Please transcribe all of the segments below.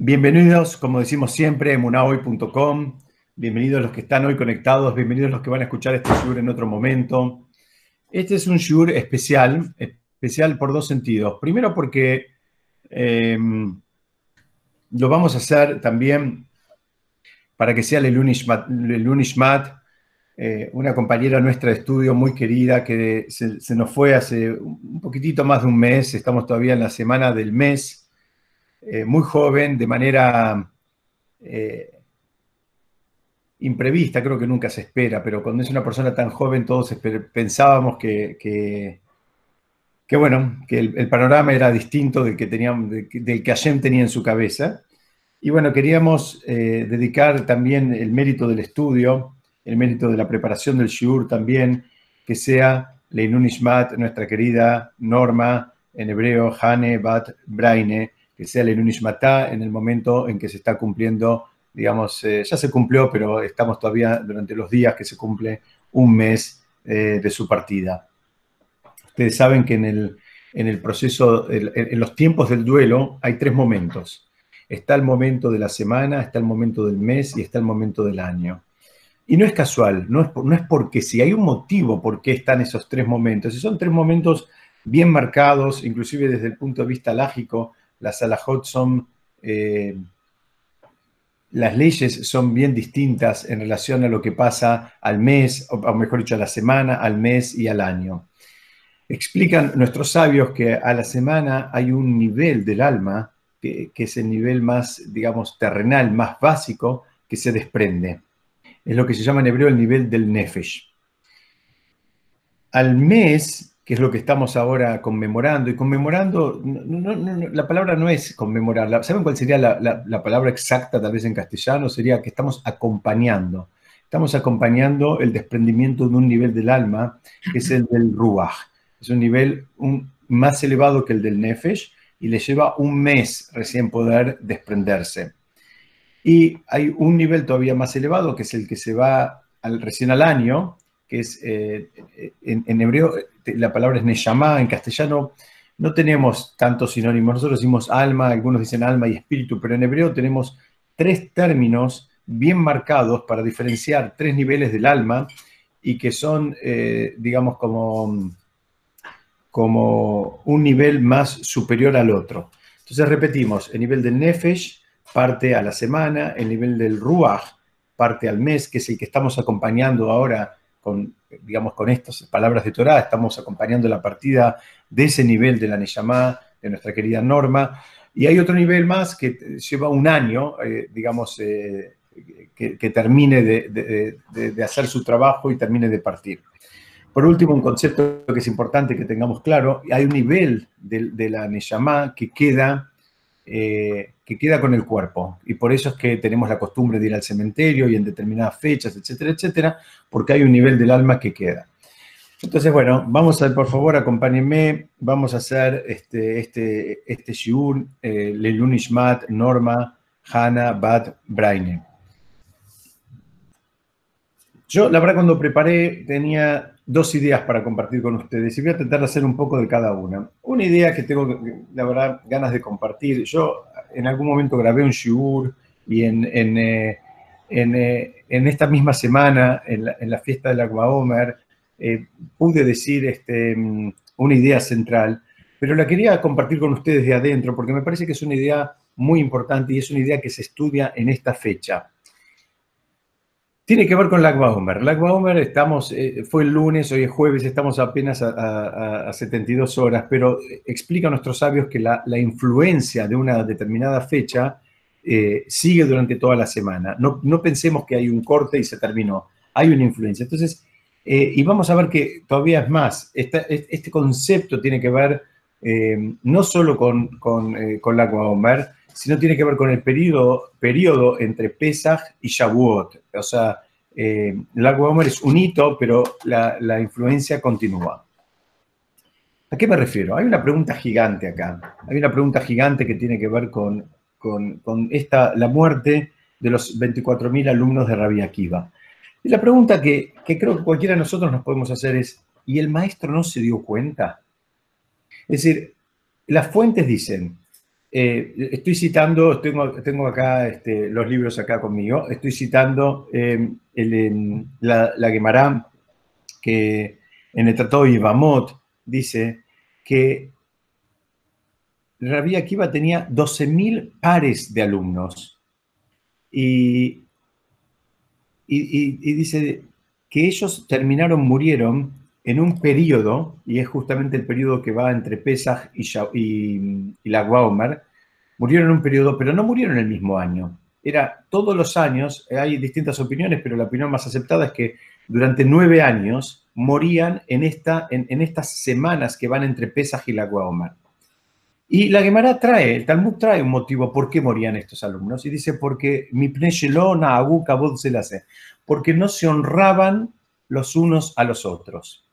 Bienvenidos, como decimos siempre, munahoy.com. Bienvenidos los que están hoy conectados, bienvenidos los que van a escuchar este shiur en otro momento. Este es un shiur especial, especial por dos sentidos. Primero porque em, lo vamos a hacer también para que sea Lelunishmat, eh, una compañera nuestra de estudio muy querida que se, nos fue hace un poquitito más de un mes, estamos todavía en la semana del mes, eh, muy joven, de manera eh, imprevista, creo que nunca se espera, pero cuando es una persona tan joven todos pensábamos que, que, bueno, que el, panorama era distinto del que, teníamos, que Hashem tenía en su cabeza. Y bueno, queríamos dedicar también el mérito del estudio el mérito de la preparación del shiur también, que sea Leinun Ishmat, nuestra querida Norma, en hebreo, Hane Bat Braine, que sea Leinun Ishmatá en el momento en que se está cumpliendo, digamos, eh, ya se cumplió, pero estamos todavía durante los días que se cumple un mes eh, de su partida. Ustedes saben que en el, en el proceso, en los tiempos del duelo hay tres momentos. Está el momento de la semana, está el momento del mes y está el momento del año. Y no es casual, no es, no es porque si hay un motivo por qué están esos tres momentos. Y son tres momentos bien marcados, inclusive desde el punto de vista lógico, las alajot son, eh, las leyes son bien distintas en relación a lo que pasa al mes, o mejor dicho, a la semana, al mes y al año. Explican nuestros sabios que a la semana hay un nivel del alma, que, que es el nivel más, digamos, terrenal, más básico, que se desprende es lo que se llama en hebreo el nivel del nefesh. Al mes, que es lo que estamos ahora conmemorando, y conmemorando, la palabra no es conmemorar, ¿saben cuál sería la, palabra exacta tal vez en castellano? Sería que estamos acompañando. Estamos acompañando el desprendimiento de un nivel del alma, que es el del ruach. Es un nivel más elevado que el del nefesh y le lleva un mes recién poder desprenderse. Y hay un nivel todavía más elevado, que es el que se va al, recién al año, que es, eh, en, hebreo, la palabra es neshama, en castellano no tenemos tantos sinónimos. Nosotros decimos alma, algunos dicen alma y espíritu, pero en hebreo tenemos tres términos bien marcados para diferenciar tres niveles del alma y que son, eh, digamos, como, como un nivel más superior al otro. Entonces repetimos, el nivel del nefesh, parte a la semana, el nivel del Ruach parte al mes, que es el que estamos acompañando ahora con, digamos, con estas palabras de Torah, estamos acompañando la partida de ese nivel de la Neyamá, de nuestra querida Norma, y hay otro nivel más que lleva un año, eh, digamos, eh, que, termine de, hacer su trabajo y termine de partir. Por último, un concepto que es importante que tengamos claro, hay un nivel de, la Neyamá que queda eh, que queda con el cuerpo. Y por eso es que tenemos la costumbre de ir al cementerio y en determinadas fechas, etcétera, etcétera, porque hay un nivel del alma que queda. Entonces, bueno, vamos a, por favor, acompáñenme, vamos a hacer este, este, este shiur, eh, Norma, Hana, Bat, Braine. Yo, la verdad, cuando preparé, tenía dos ideas para compartir con ustedes y voy a tratar de hacer un poco de cada una. Una idea que tengo, la verdad, ganas de compartir. Yo en algún momento grabé un shiur y en, en, eh, eh, en, esta misma semana, en la, la fiesta del Agua Omer, eh, pude decir este, mm, una idea central, pero la quería compartir con ustedes de adentro porque me parece que es una idea muy importante y es una idea que se estudia en esta fecha. Tiene que ver con Omer. Lagba Omer estamos, eh, fue el lunes, hoy es jueves, estamos apenas a, 72 horas, pero explica a nuestros sabios que la, influencia de una determinada fecha eh, sigue durante toda la semana. No, pensemos que hay un corte y se terminó. Hay una influencia. Entonces, eh, y vamos a ver que todavía es más. este concepto tiene que ver no solo con, con, con sino tiene que ver con el periodo, periodo entre Pesach y Shavuot. O sea, eh, el agua Omer es un hito, pero la, influencia continúa. ¿A qué me refiero? Hay una pregunta gigante acá. Hay una pregunta gigante que tiene que ver con, esta, la muerte de los 24.000 alumnos de Rabbi Akiva. Y la pregunta que, que creo que cualquiera de nosotros nos podemos hacer es, ¿y el maestro no se dio cuenta? Es decir, las fuentes dicen, eh, estoy citando, tengo, tengo acá este, los libros acá conmigo, estoy citando eh, la, la Gemara que en el Tratado de Ibamot dice que Rabbi Akiva tenía 12.000 pares de alumnos. Y, dice que ellos terminaron, murieron en un periodo, y es justamente el periodo que va entre Pesach y, y, y la murieron en un periodo, pero no murieron el mismo año. Era todos los años, hay distintas opiniones, pero la opinión más aceptada es que durante nueve años morían en, esta, en, estas semanas que van entre Pesaj y la Guaomar. Y la Gemara trae, el Talmud trae un motivo por qué morían estos alumnos, y dice porque mi porque no se honraban los unos a los otros.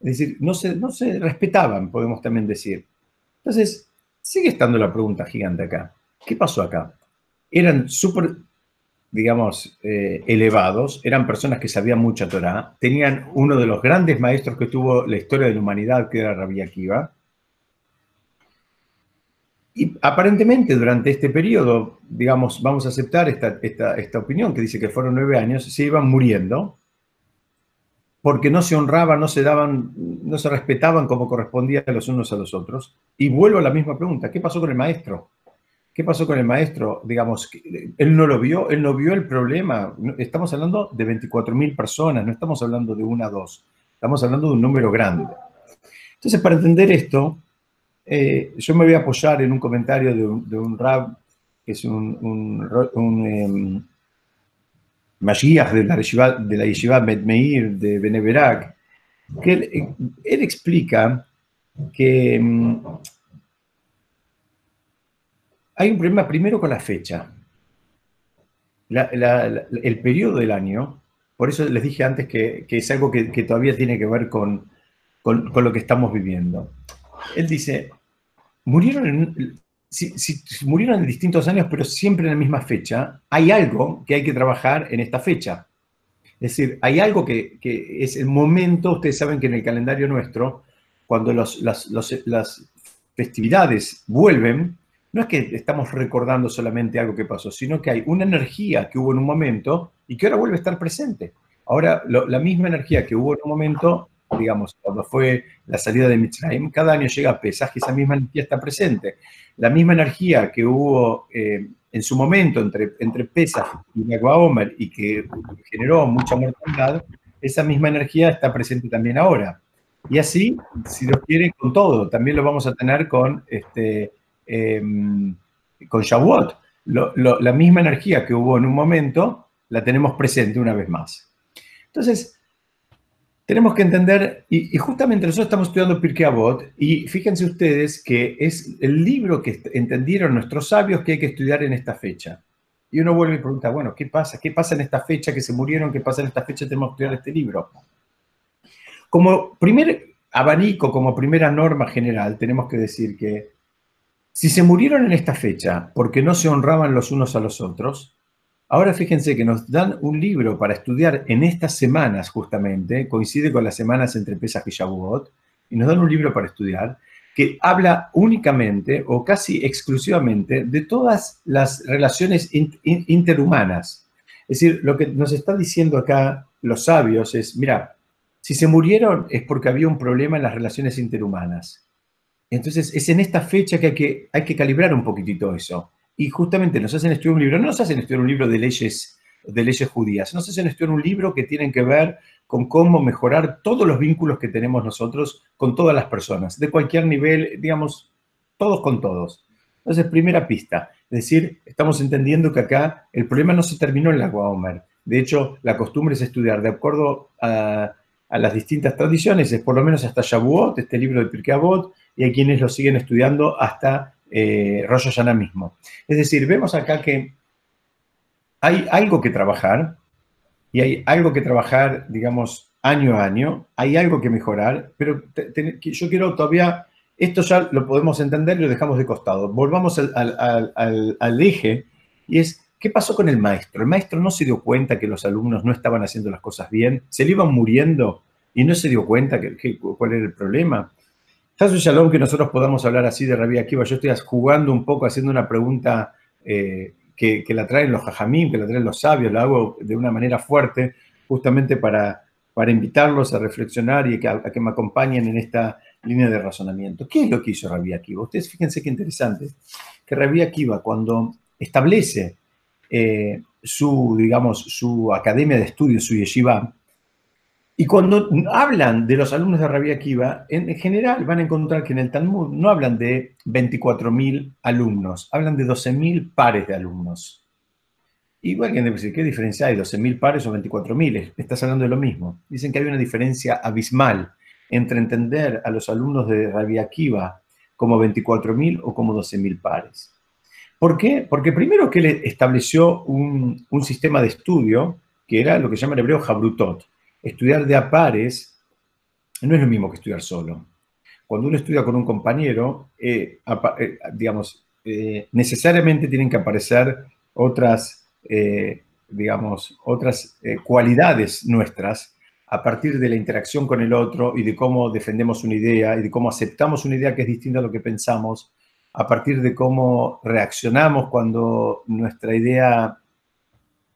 Es decir, no se, respetaban, podemos también decir. Entonces, sigue estando la pregunta gigante acá. ¿Qué pasó acá? Eran súper digamos, eh, elevados, eran personas que sabían mucha Torah, tenían uno de los grandes maestros que tuvo la historia de la humanidad, que era Rabbi Akiva. Y aparentemente durante este periodo, digamos, vamos a aceptar esta, opinión que dice que fueron nueve años, se iban muriendo porque no se honraban, no se daban, no se respetaban como correspondía los unos a los otros. Y vuelvo a la misma pregunta, ¿qué pasó con el maestro? ¿Qué pasó con el maestro? Digamos, él no lo vio, él no vio el problema. Estamos hablando de 24.000 personas, no estamos hablando de una o dos, estamos hablando de un número grande. Entonces, para entender esto, eh, yo me voy a apoyar en un comentario de un, rab, que es un, un, em, de la yeshiva, de la yeshiva de Beneverac, que él, explica que em, hay un problema primero con la fecha. el periodo del año, por eso les dije antes que, es algo que, todavía tiene que ver con, lo que estamos viviendo. Él dice, murieron en, si, murieron en distintos años, pero siempre en la misma fecha, hay algo que hay que trabajar en esta fecha. Es decir, hay algo que, es el momento, ustedes saben que en el calendario nuestro, cuando las festividades vuelven, no es que estamos recordando solamente algo que pasó, sino que hay una energía que hubo en un momento y que ahora vuelve a estar presente. Ahora, la misma energía que hubo en un momento, digamos, cuando fue la salida de Mitzrayim, cada año llega a Pesaj y esa misma energía está presente. La misma energía que hubo eh, en su momento entre, entre Pesaj y Omer y que generó mucha mortalidad, esa misma energía está presente también ahora. Y así, si lo quiere, con todo. También lo vamos a tener con este, Em, con Shavuot. la misma energía que hubo en un momento, la tenemos presente una vez más. Entonces, tenemos que entender, y, justamente nosotros estamos estudiando Pirkei Avot, y fíjense ustedes que es el libro que entendieron nuestros sabios que hay que estudiar en esta fecha. Y uno vuelve y pregunta, bueno, ¿qué pasa? ¿Qué pasa en esta fecha que se murieron? ¿Qué pasa en esta fecha? Tenemos que estudiar este libro. Como primer abanico, como primera norma general, tenemos que decir que si se murieron en esta fecha porque no se honraban los unos a los otros, ahora fíjense que nos dan un libro para estudiar en estas semanas justamente, coincide con las semanas entre Pesach y Shavuot, y nos dan un libro para estudiar que habla únicamente o casi exclusivamente de todas las relaciones interhumanas. Es decir, lo que nos están diciendo acá los sabios es, mira, si se murieron es porque había un problema en las relaciones interhumanas. Entonces, es en esta fecha que hay, que hay que calibrar un poquitito eso. Y justamente nos hacen estudiar un libro, no nos hacen estudiar un libro de leyes, de leyes judías, nos hacen estudiar un libro que tiene que ver con cómo mejorar todos los vínculos que tenemos nosotros con todas las personas, de cualquier nivel, digamos, todos con todos. Entonces, primera pista, es decir, estamos entendiendo que acá el problema no se terminó en la Guaomer. De hecho, la costumbre es estudiar de acuerdo a, las distintas tradiciones, es por lo menos hasta Shavuot, este libro de Pirkei Avot, y hay quienes lo siguen estudiando hasta eh, Rosh Hashanah mismo. Es decir, vemos acá que hay algo que trabajar y hay algo que trabajar, digamos, año a año, hay algo que mejorar, pero yo quiero todavía, esto ya lo podemos entender y lo dejamos de costado. Volvamos al, eje y es, ¿qué pasó con el maestro? El maestro no se dio cuenta que los alumnos no estaban haciendo las cosas bien, se le iban muriendo y no se dio cuenta que, cuál era el problema. Chasu Shalom, que nosotros podamos hablar así de Rabbi Akiva. Yo estoy jugando un poco, haciendo una pregunta eh, que, la traen los jajamim, que la traen los sabios, la hago de una manera fuerte, justamente para, para invitarlos a reflexionar y a que, me acompañen en esta línea de razonamiento. ¿Qué es lo que hizo Rabbi Akiva? Ustedes fíjense qué interesante, que Rabbi Akiva cuando establece eh, su, digamos, su academia de estudios, su yeshiva, y cuando hablan de los alumnos de Rabbi Akiva, en general van a encontrar que en el Talmud no hablan de 24.000 alumnos, hablan de 12.000 pares de alumnos. Igual que decir, ¿qué diferencia hay? ¿12.000 pares o 24.000? Estás hablando de lo mismo. Dicen que hay una diferencia abismal entre entender a los alumnos de Rabbi Akiva como 24.000 o como 12.000 pares. ¿Por qué? Porque primero que él estableció un, sistema de estudio que era lo que llama en hebreo Jabrutot estudiar de a pares no es lo mismo que estudiar solo. Cuando uno estudia con un compañero, eh, eh, digamos, eh, necesariamente tienen que aparecer otras, digamos, otras cualidades nuestras a partir de la interacción con el otro y de cómo defendemos una idea y de cómo aceptamos una idea que es distinta a lo que pensamos, a partir de cómo reaccionamos cuando nuestra idea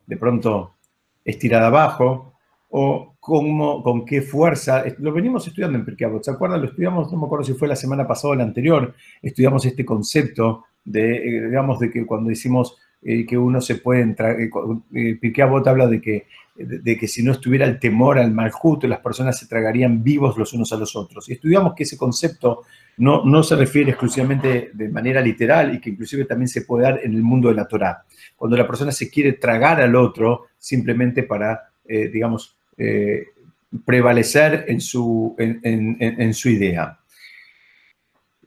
de pronto es tirada abajo, o cómo, con qué fuerza. Lo venimos estudiando en Pirkei ¿se acuerdan? Lo estudiamos, no me acuerdo si fue la semana pasada o la anterior, estudiamos este concepto de, eh, digamos, de que cuando decimos eh, que uno se puede entrar, eh, eh habla de que, de, que si no estuviera el temor al mal justo, las personas se tragarían vivos los unos a los otros. Y estudiamos que ese concepto no, no se refiere exclusivamente de manera literal y que inclusive también se puede dar en el mundo de la Torah. Cuando la persona se quiere tragar al otro simplemente para, digamos, eh, prevalecer en su, en, su idea.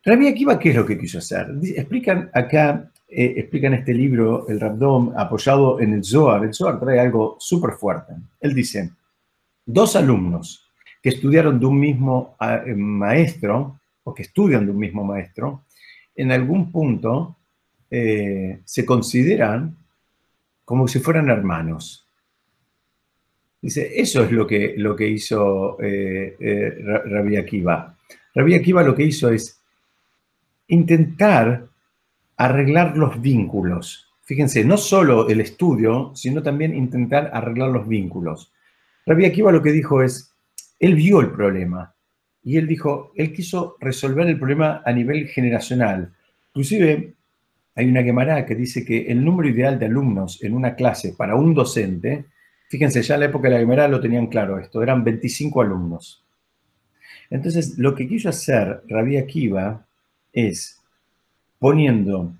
Rabbi Akiva, ¿qué es lo que quiso hacer? Explican acá, eh, explican este libro, el Rabdom, apoyado en el Zohar. El Zohar trae algo súper fuerte. Él dice, dos alumnos que estudiaron de un mismo eh, maestro, o que estudian de un mismo maestro, en algún punto se consideran como si fueran hermanos. Dice, eso es lo que, lo que hizo eh, eh, Rabbi Akiva. Rabbi Akiva lo que hizo es intentar arreglar los vínculos. Fíjense, no solo el estudio, sino también intentar arreglar los vínculos. Rabbi Akiva lo que dijo es, él vio el problema y él dijo, él quiso resolver el problema a nivel generacional. Inclusive hay una quemará que dice que el número ideal de alumnos en una clase para un docente Fíjense, ya en la época de la Guimara lo tenían claro esto, eran 25 alumnos. Entonces, lo que quiso hacer Rabí Akiva es poniendo,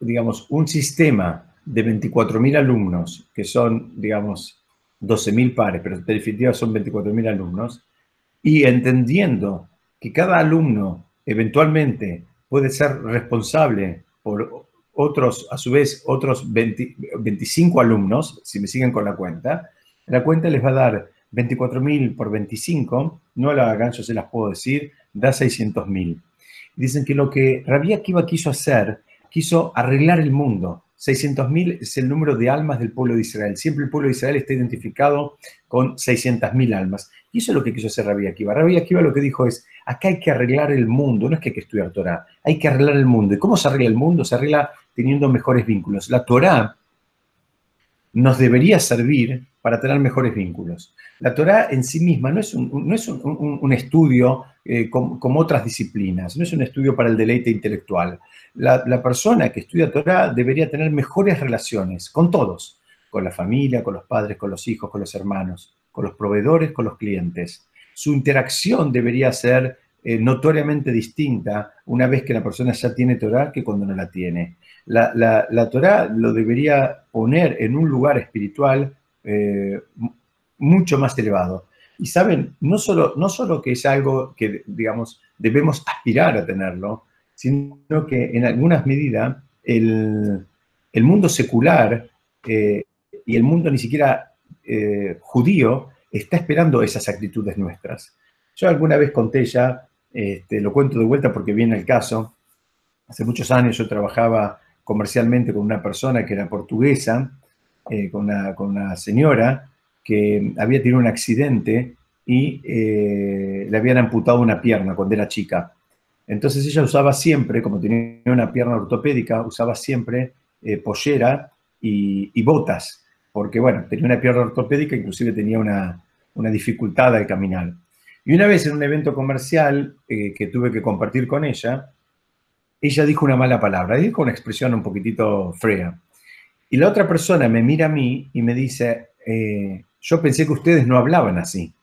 digamos, un sistema de 24.000 alumnos, que son, digamos, 12.000 pares, pero en definitiva son 24.000 alumnos, y entendiendo que cada alumno eventualmente puede ser responsable por otros, a su vez, otros 25 alumnos, si me siguen con la cuenta, la cuenta les va a dar 24.000 por 25, no la hagan, yo se las puedo decir, da 600.000. Dicen que lo que Rabí Akiva quiso hacer, quiso arreglar el mundo. 600.000 es el número de almas del pueblo de Israel. Siempre el pueblo de Israel está identificado con 600.000 almas. Y eso es lo que quiso hacer Rabí Akiva. Rabí Akiva lo que dijo es, acá hay que arreglar el mundo, no es que hay que estudiar Torah, hay que arreglar el mundo. ¿Y cómo se arregla el mundo? Se arregla teniendo mejores vínculos. La Torah nos debería servir para tener mejores vínculos. La Torah en sí misma no es un, no es un, estudio eh, como, otras disciplinas, no es un estudio para el deleite intelectual. La, la, persona que estudia Torah debería tener mejores relaciones con todos, con la familia, con los padres, con los hijos, con los hermanos, con los proveedores, con los clientes. Su interacción debería ser eh, notoriamente distinta una vez que la persona ya tiene Torah que cuando no la tiene. La, la, Torah lo debería poner en un lugar espiritual eh, mucho más elevado. Y saben, no solo, no solo que es algo que, digamos, debemos aspirar a tenerlo, sino que en algunas medidas el, mundo secular eh, y el mundo ni siquiera judío está esperando esas actitudes nuestras. Yo alguna vez conté ya este, lo cuento de vuelta porque viene el caso. Hace muchos años yo trabajaba comercialmente con una persona que era portuguesa, eh, con, una, señora que había tenido un accidente y eh, le habían amputado una pierna cuando era chica. Entonces ella usaba siempre, como tenía una pierna ortopédica, usaba siempre eh, pollera y, botas, porque bueno, tenía una pierna ortopédica, inclusive tenía una, dificultad al caminar. Y una vez en un evento comercial eh, que tuve que compartir con ella, ella dijo una mala palabra, dijo una expresión un poquitito frea. Y la otra persona me mira a mí y me dice, eh, yo pensé que ustedes no hablaban así.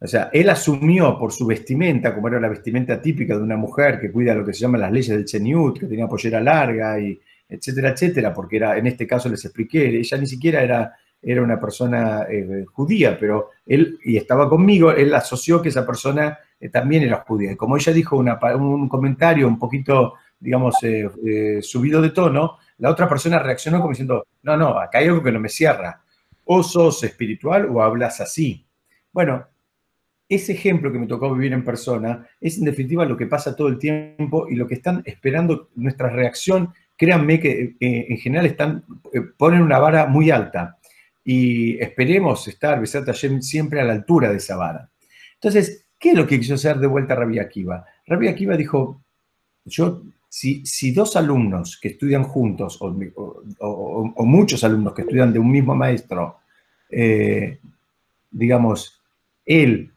O sea, él asumió por su vestimenta, como era la vestimenta típica de una mujer que cuida lo que se llama las leyes del Cheniut, que tenía pollera larga y etcétera, etcétera, porque era, en este caso les expliqué, ella ni siquiera era, era una persona eh, judía, pero él, y estaba conmigo, él asoció que esa persona eh, también era judía. Y como ella dijo un comentario un poquito, digamos, eh, subido de tono, la otra persona reaccionó como diciendo, no, no, acá hay algo que no me cierra. O sos espiritual o hablas así. Bueno, ese ejemplo que me tocó vivir en persona es en definitiva lo que pasa todo el tiempo y lo que están esperando nuestra reacción. Créanme que en general están, ponen una vara muy alta y esperemos estar, siempre a la altura de esa vara. Entonces, ¿qué es lo que quiso hacer de vuelta Rabbi Akiva? Rabbi Akiva dijo, yo, si, si dos alumnos que estudian juntos o, muchos alumnos que estudian de un mismo maestro, eh, digamos, él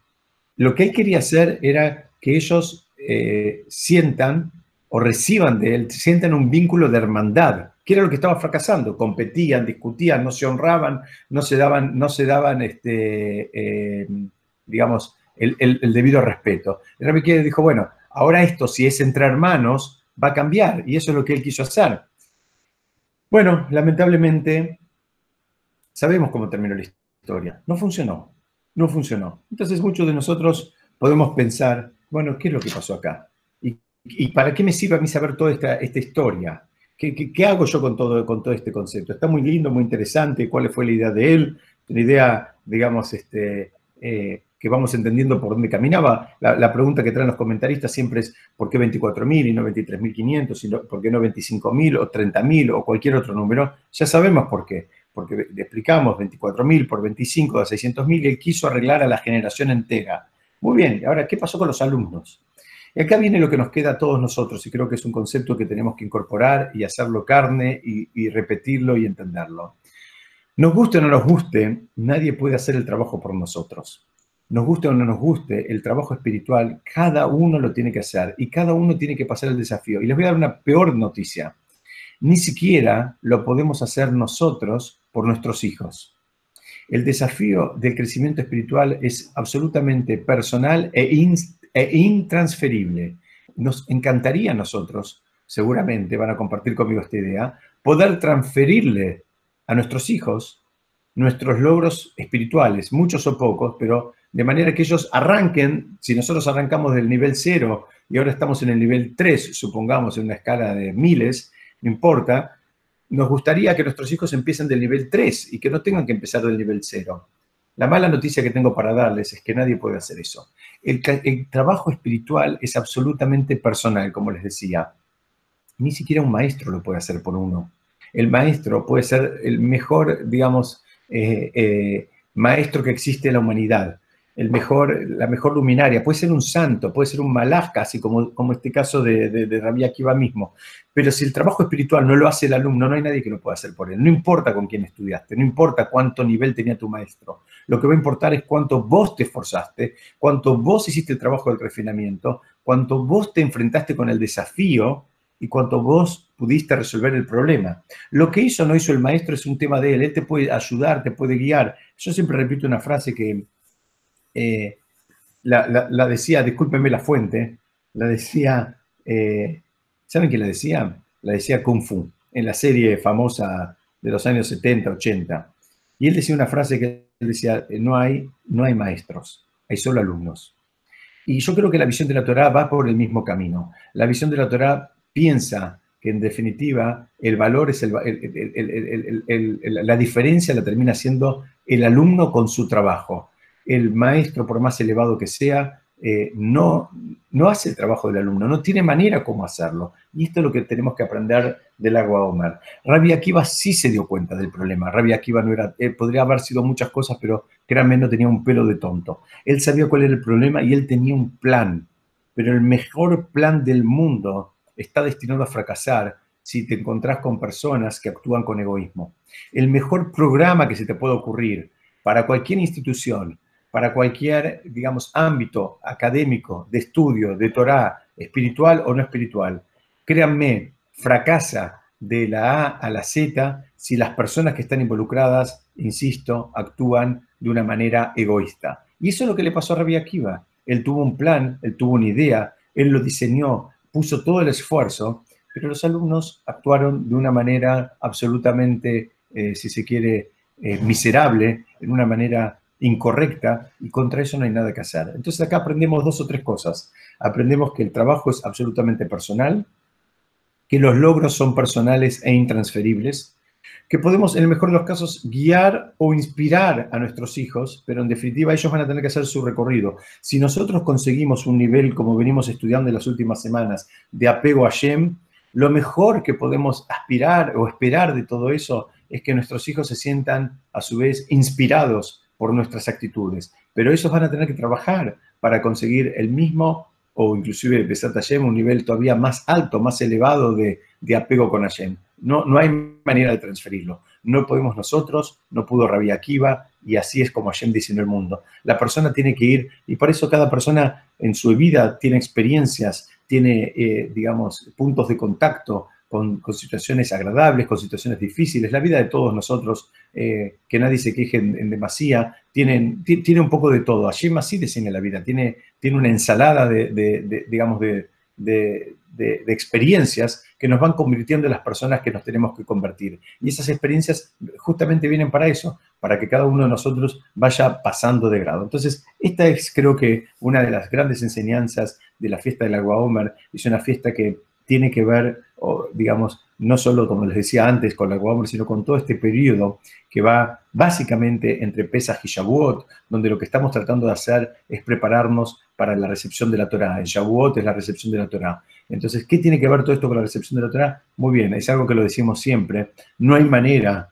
lo que él quería hacer era que ellos eh, sientan o reciban de él, sientan un vínculo de hermandad, que era lo que estaba fracasando. Competían, discutían, no se honraban, no se daban, no se daban este, eh, digamos, el, debido respeto. El Rabbi dijo, bueno, ahora esto, si es entre hermanos, va a cambiar, y eso es lo que él quiso hacer. Bueno, lamentablemente, sabemos cómo terminó la historia. No funcionó no funcionó. Entonces muchos de nosotros podemos pensar, bueno, ¿qué es lo que pasó acá? ¿Y, para qué me sirve a mí saber toda esta, esta historia? ¿Qué, hago yo con todo, este concepto? Está muy lindo, muy interesante, cuál fue la idea de él, la idea, digamos, este, eh, que vamos entendiendo por dónde caminaba. La, pregunta que traen los comentaristas siempre es ¿por qué 24.000 y no 23.500? ¿Por qué no 25.000 o 30.000 o cualquier otro número? Ya sabemos por qué porque le explicamos 24.000 por 25 a 600.000, él quiso arreglar a la generación entera. Muy bien, ahora, ¿qué pasó con los alumnos? Y acá viene lo que nos queda a todos nosotros, y creo que es un concepto que tenemos que incorporar y hacerlo carne y, repetirlo y entenderlo. Nos guste o no nos guste, nadie puede hacer el trabajo por nosotros. Nos guste o no nos guste, el trabajo espiritual, cada uno lo tiene que hacer y cada uno tiene que pasar el desafío. Y les voy a dar una peor noticia. Ni siquiera lo podemos hacer nosotros por nuestros hijos. El desafío del crecimiento espiritual es absolutamente personal e, e, intransferible. Nos encantaría a nosotros, seguramente van a compartir conmigo esta idea, poder transferirle a nuestros hijos nuestros logros espirituales, muchos o pocos, pero de manera que ellos arranquen, si nosotros arrancamos del nivel cero y ahora estamos en el nivel 3, supongamos en una escala de miles, no importa, nos gustaría que nuestros hijos empiecen del nivel 3 y que no tengan que empezar del nivel 0. La mala noticia que tengo para darles es que nadie puede hacer eso. El, trabajo espiritual es absolutamente personal, como les decía. Ni siquiera un maestro lo puede hacer por uno. El maestro puede ser el mejor, digamos, eh, eh, maestro que existe en la humanidad el mejor, la mejor luminaria, puede ser un santo, puede ser un malaj, casi como, como este caso de, de, de mismo. Pero si el trabajo espiritual no lo hace el alumno, no hay nadie que lo pueda hacer por él. No importa con quién estudiaste, no importa cuánto nivel tenía tu maestro. Lo que va a importar es cuánto vos te esforzaste, cuánto vos hiciste el trabajo del refinamiento, cuánto vos te enfrentaste con el desafío y cuánto vos pudiste resolver el problema. Lo que hizo o no hizo el maestro es un tema de él. Él te puede ayudar, te puede guiar. Yo siempre repito una frase que eh, la, decía, discúlpenme la fuente, la decía, eh, ¿saben quién la decía? La decía Kung Fu, en la serie famosa de los años 70, 80. Y él decía una frase que él decía, no hay, no hay maestros, hay solo alumnos. Y yo creo que la visión de la Torah va por el mismo camino. La visión de la Torah piensa que en definitiva el valor es el, la diferencia la termina siendo el alumno con su trabajo el maestro, por más elevado que sea, eh, no, no hace el trabajo del alumno, no tiene manera cómo hacerlo. Y esto es lo que tenemos que aprender del agua Omer. Rabbi Akiva sí se dio cuenta del problema. Rabbi Akiva no era, eh, podría haber sido muchas cosas, pero créanme, no tenía un pelo de tonto. Él sabía cuál era el problema y él tenía un plan pero el mejor plan del mundo está destinado a fracasar si te encontrás con personas que actúan con egoísmo. El mejor programa que se te puede ocurrir para cualquier institución, para cualquier, digamos, ámbito académico, de estudio, de Torah, espiritual o no espiritual, créanme, fracasa de la A a la Z si las personas que están involucradas, insisto, actúan de una manera egoísta. Y eso es lo que le pasó a Rabbi Akiva. Él tuvo un plan, él tuvo una idea, él lo diseñó, puso todo el esfuerzo, pero los alumnos actuaron de una manera absolutamente, eh, si se quiere, eh, miserable, en una manera incorrecta, y contra eso no hay nada que hacer. Entonces acá aprendemos dos o tres cosas. Aprendemos que el trabajo es absolutamente personal, que los logros son personales e intransferibles, que podemos, en el mejor de los casos, guiar o inspirar a nuestros hijos, pero en definitiva ellos van a tener que hacer su recorrido. Si nosotros conseguimos un nivel, como venimos estudiando en las últimas semanas, de apego a Shem, lo mejor que podemos aspirar o esperar de todo eso es que nuestros hijos se sientan, a su vez, inspirados por nuestras actitudes. Pero ellos van a tener que trabajar para conseguir el mismo o inclusive Besat Hashem, un nivel todavía más alto, más elevado de, apego con Hashem. No, no hay manera de transferirlo. No podemos nosotros, no pudo Rabbi Akiva, y así es como Hashem dice en el mundo. La persona tiene que ir, y por eso cada persona en su vida tiene experiencias, tiene, eh, digamos, puntos de contacto con, situaciones agradables, con situaciones difíciles. La vida de todos nosotros, eh, que nadie se queje en, demasía, tienen, tiene un poco de todo. Allí así diseña la vida, tiene, tiene una ensalada de, digamos, de, experiencias que nos van convirtiendo en las personas que nos tenemos que convertir. Y esas experiencias justamente vienen para eso, para que cada uno de nosotros vaya pasando de grado. Entonces, esta es creo que una de las grandes enseñanzas de la fiesta del Agua Omer. Es una fiesta que tiene que ver, digamos, no solo, como les decía antes, con la Guamor, sino con todo este periodo que va básicamente entre Pesach y Shavuot, donde lo que estamos tratando de hacer es prepararnos para la recepción de la Torah. En Shavuot es la recepción de la Torah. Entonces, ¿qué tiene que ver todo esto con la recepción de la Torah? Muy bien, es algo que lo decimos siempre. No hay manera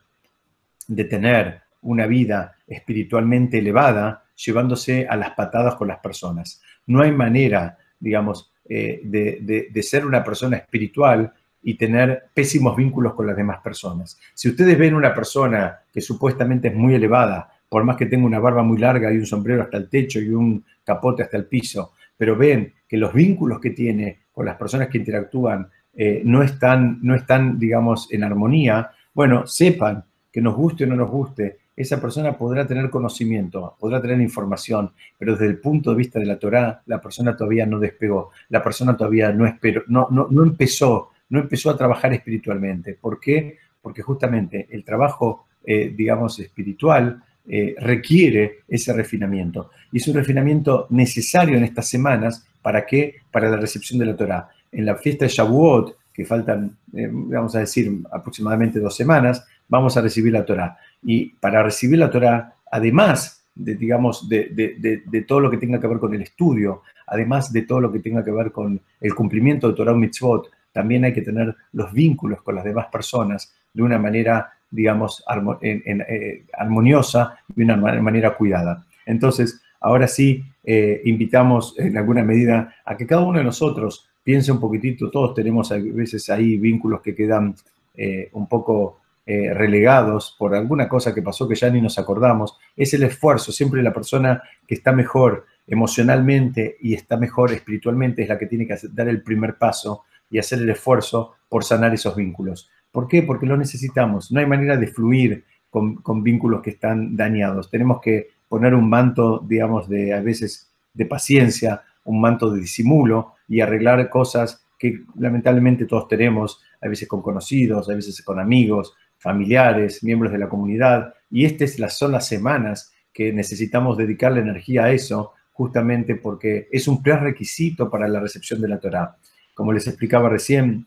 de tener una vida espiritualmente elevada llevándose a las patadas con las personas. No hay manera, digamos, eh, de, ser una persona espiritual y tener pésimos vínculos con las demás personas. Si ustedes ven una persona que supuestamente es muy elevada, por más que tenga una barba muy larga y un sombrero hasta el techo y un capote hasta el piso, pero ven que los vínculos que tiene con las personas que interactúan eh, no, están, no están, digamos, en armonía, bueno, sepan que nos guste o no nos guste, esa persona podrá tener conocimiento, podrá tener información, pero desde el punto de vista de la Torá, la persona todavía no despegó, la persona todavía no, esperó, no, empezó, no empezó a trabajar espiritualmente. ¿Por qué? Porque justamente el trabajo, eh, digamos, espiritual eh, requiere ese refinamiento. Y es un refinamiento necesario en estas semanas, ¿para qué? Para la recepción de la Torá. En la fiesta de Shavuot, que faltan, eh, vamos a decir, aproximadamente dos semanas, vamos a recibir la Torá. Y para recibir la Torah, además de, digamos, de, todo lo que tenga que ver con el estudio, además de todo lo que tenga que ver con el cumplimiento de Torah Mitzvot, también hay que tener los vínculos con las demás personas de una manera, digamos, eh, armoniosa y de una manera cuidada. Entonces, ahora sí, eh, invitamos en alguna medida a que cada uno de nosotros piense un poquitito, todos tenemos a veces ahí vínculos que quedan eh, un poco eh, relegados por alguna cosa que pasó que ya ni nos acordamos, es el esfuerzo. Siempre la persona que está mejor emocionalmente y está mejor espiritualmente es la que tiene que dar el primer paso y hacer el esfuerzo por sanar esos vínculos. ¿Por qué? Porque lo necesitamos. No hay manera de fluir con, con vínculos que están dañados. Tenemos que poner un manto, digamos, de a veces de paciencia, un manto de disimulo y arreglar cosas que lamentablemente todos tenemos, a veces con conocidos, a veces con amigos, familiares, miembros de la comunidad, y estas son las semanas que necesitamos dedicarle energía a eso, justamente porque es un prerequisito para la recepción de la Torá. Como les explicaba recién,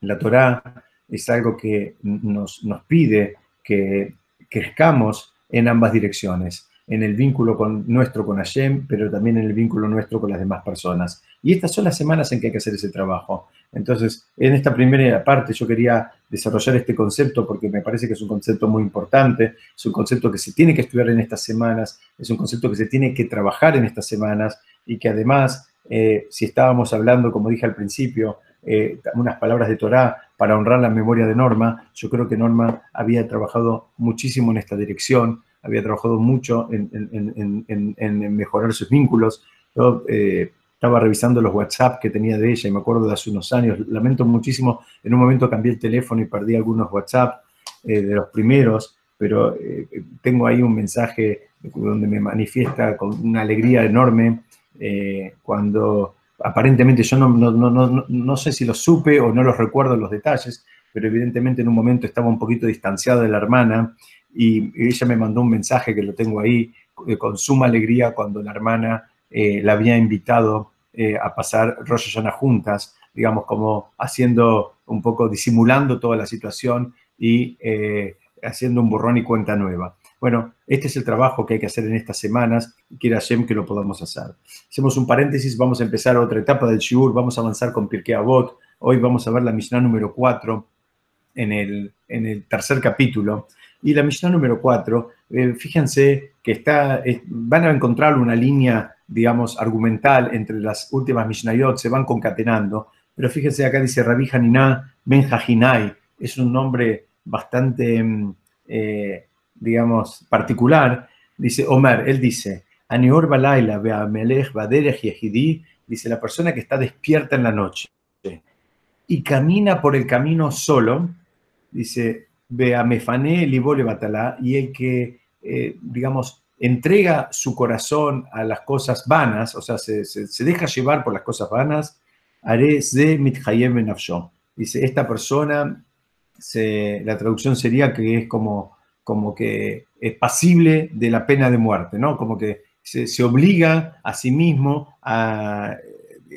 la Torá es algo que nos, nos pide que crezcamos en ambas direcciones en el vínculo con, nuestro con Hashem, pero también en el vínculo nuestro con las demás personas. Y estas son las semanas en que hay que hacer ese trabajo. Entonces, en esta primera parte yo quería desarrollar este concepto porque me parece que es un concepto muy importante, es un concepto que se tiene que estudiar en estas semanas, es un concepto que se tiene que trabajar en estas semanas y que además eh, si estábamos hablando, como dije al principio, eh, unas palabras de Torah para honrar la memoria de Norma, yo creo que Norma había trabajado muchísimo en esta dirección, había trabajado mucho en, mejorar sus vínculos. Eh, estaba revisando los WhatsApp que tenía de ella y me acuerdo de hace unos años, lamento muchísimo, en un momento cambié el teléfono y perdí algunos WhatsApp de los primeros, pero tengo ahí un mensaje donde me manifiesta con una alegría enorme eh, cuando aparentemente yo no, no, sé si lo supe o no los recuerdo los detalles, pero evidentemente en un momento estaba un poquito distanciada de la hermana y ella me mandó un mensaje que lo tengo ahí eh, con suma alegría cuando la hermana eh, la había invitado a pasar Rosh Hashanah juntas, digamos como haciendo un poco, disimulando toda la situación y haciendo un borrón y cuenta nueva. Bueno, este es el trabajo que hay que hacer en estas semanas y quiera Hashem que lo podamos hacer. Hacemos un paréntesis, vamos a empezar otra etapa del Shiur, vamos a avanzar con Pirkei Avot. Hoy vamos a ver la Mishnah número 4 en el, en el tercer capítulo. Y la Mishnah número 4, eh, fíjense que está, van a encontrar una línea, digamos, argumental entre las últimas Mishnayot, se van concatenando. Pero fíjense, acá dice Rabbi Haniná Ben es un nombre bastante... Mm, eh, digamos, particular, dice Omar, él dice, Anior Balaila, Beamelech, Baderech Yehidi, dice la persona que está despierta en la noche y camina por el camino solo, dice, Beamefane Libole Batalá, y el que, eh, digamos, entrega su corazón a las cosas vanas, o sea, se, deja llevar por las cosas vanas, haré Dice, esta persona, la traducción sería que es como como que es pasible de la pena de muerte, ¿no? Como que se, obliga a sí mismo a,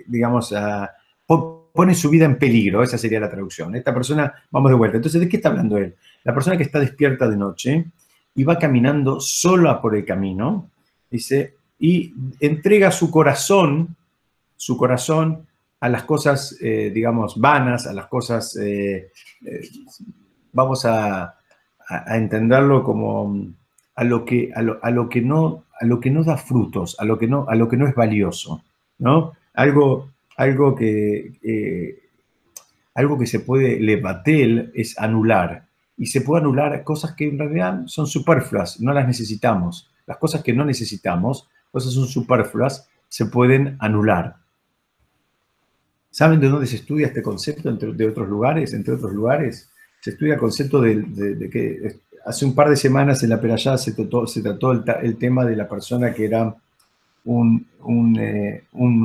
digamos, a, pone su vida en peligro, esa sería la traducción. Esta persona, vamos de vuelta. Entonces, ¿de qué está hablando él? La persona que está despierta de noche y va caminando sola por el camino, dice, y entrega su corazón, su corazón a las cosas, eh, digamos, vanas, a las cosas, eh, eh, vamos a, a, entenderlo como a lo, que, a lo, que no, a lo que no da frutos, a lo que no, a lo que no es valioso, ¿no? Algo, algo, que, algo que se puede levatel es anular. Y se puede anular cosas que en realidad son superfluas, no las necesitamos. Las cosas que no necesitamos, cosas son superfluas, se pueden anular. ¿Saben de dónde se estudia este concepto entre, de otros lugares? Entre otros lugares, se estudia el concepto de, que hace un par de semanas en la Perayá se trató, el, tema de la persona que era un, eh,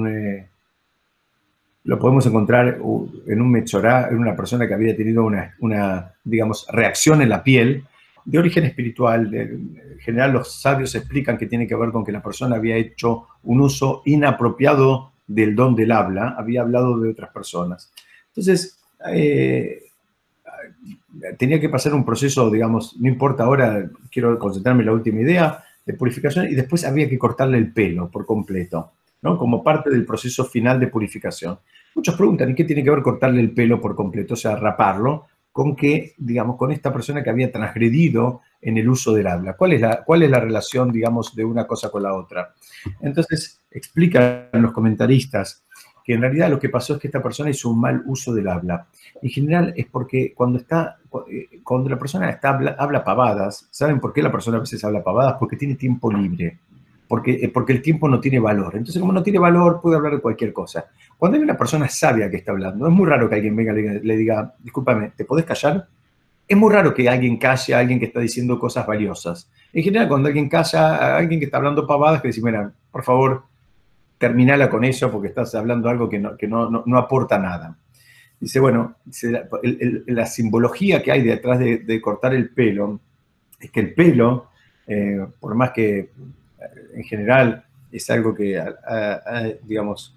eh, lo podemos encontrar en un mechorá, en una persona que había tenido una, digamos, reacción en la piel de origen espiritual. En general los sabios explican que tiene que ver con que la persona había hecho un uso inapropiado del don del habla, había hablado de otras personas. Entonces, eh, tenía que pasar un proceso, digamos, no importa ahora, quiero concentrarme en la última idea, de purificación, y después había que cortarle el pelo por completo, ¿no? Como parte del proceso final de purificación. Muchos preguntan, ¿y qué tiene que ver cortarle el pelo por completo, o sea, raparlo, con que, digamos, con esta persona que había transgredido en el uso del habla? ¿Cuál es la, cuál es la relación, digamos, de una cosa con la otra? Entonces, explican los comentaristas que en realidad lo que pasó es que esta persona hizo un mal uso del habla. En general es porque cuando está, eh, cuando la persona está, habla, pavadas, ¿saben por qué la persona a veces habla pavadas? Porque tiene tiempo libre, porque, eh, porque el tiempo no tiene valor. Entonces, como no tiene valor, puede hablar de cualquier cosa. Cuando hay una persona sabia que está hablando, es muy raro que alguien venga y le diga, discúlpame, ¿te podés callar? Es muy raro que alguien calle a alguien que está diciendo cosas valiosas. En general, cuando alguien calla a alguien que está hablando pavadas, que dice, mira, por favor, terminala con eso porque estás hablando algo que no, que no, aporta nada. Dice, bueno, la, simbología que hay detrás de, cortar el pelo es que el pelo, eh, por más que en general es algo que, digamos,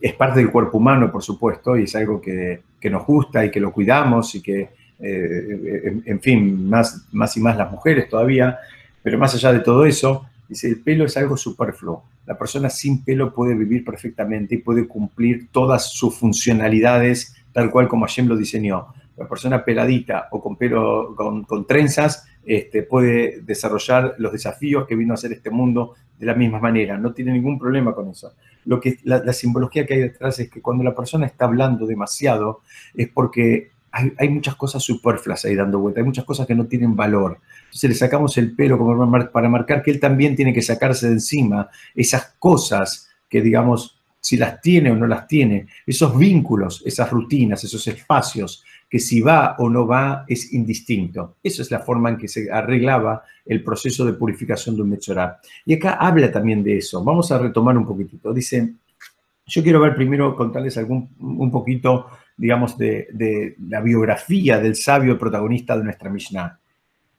es parte del cuerpo humano, por supuesto, y es algo que, nos gusta y que lo cuidamos y que, eh, en, fin, más, más y más las mujeres todavía, pero más allá de todo eso, dice, el pelo es algo superfluo la persona sin pelo puede vivir perfectamente y puede cumplir todas sus funcionalidades tal cual como Hashem lo diseñó. La persona peladita o con pelo, con, trenzas, este, puede desarrollar los desafíos que vino a hacer este mundo de la misma manera, no tiene ningún problema con eso. Lo que, la, simbología que hay detrás es que cuando la persona está hablando demasiado es porque hay, muchas cosas superfluas ahí dando vuelta, hay muchas cosas que no tienen valor. Entonces le sacamos el pelo como para marcar que él también tiene que sacarse de encima esas cosas que, digamos, si las tiene o no las tiene, esos vínculos, esas rutinas, esos espacios, que si va o no va es indistinto. Esa es la forma en que se arreglaba el proceso de purificación de un Mechorá. Y acá habla también de eso. Vamos a retomar un poquitito. Dice, yo quiero ver primero, contarles algún, un poquito, digamos, de, la biografía del sabio protagonista de nuestra Mishnah.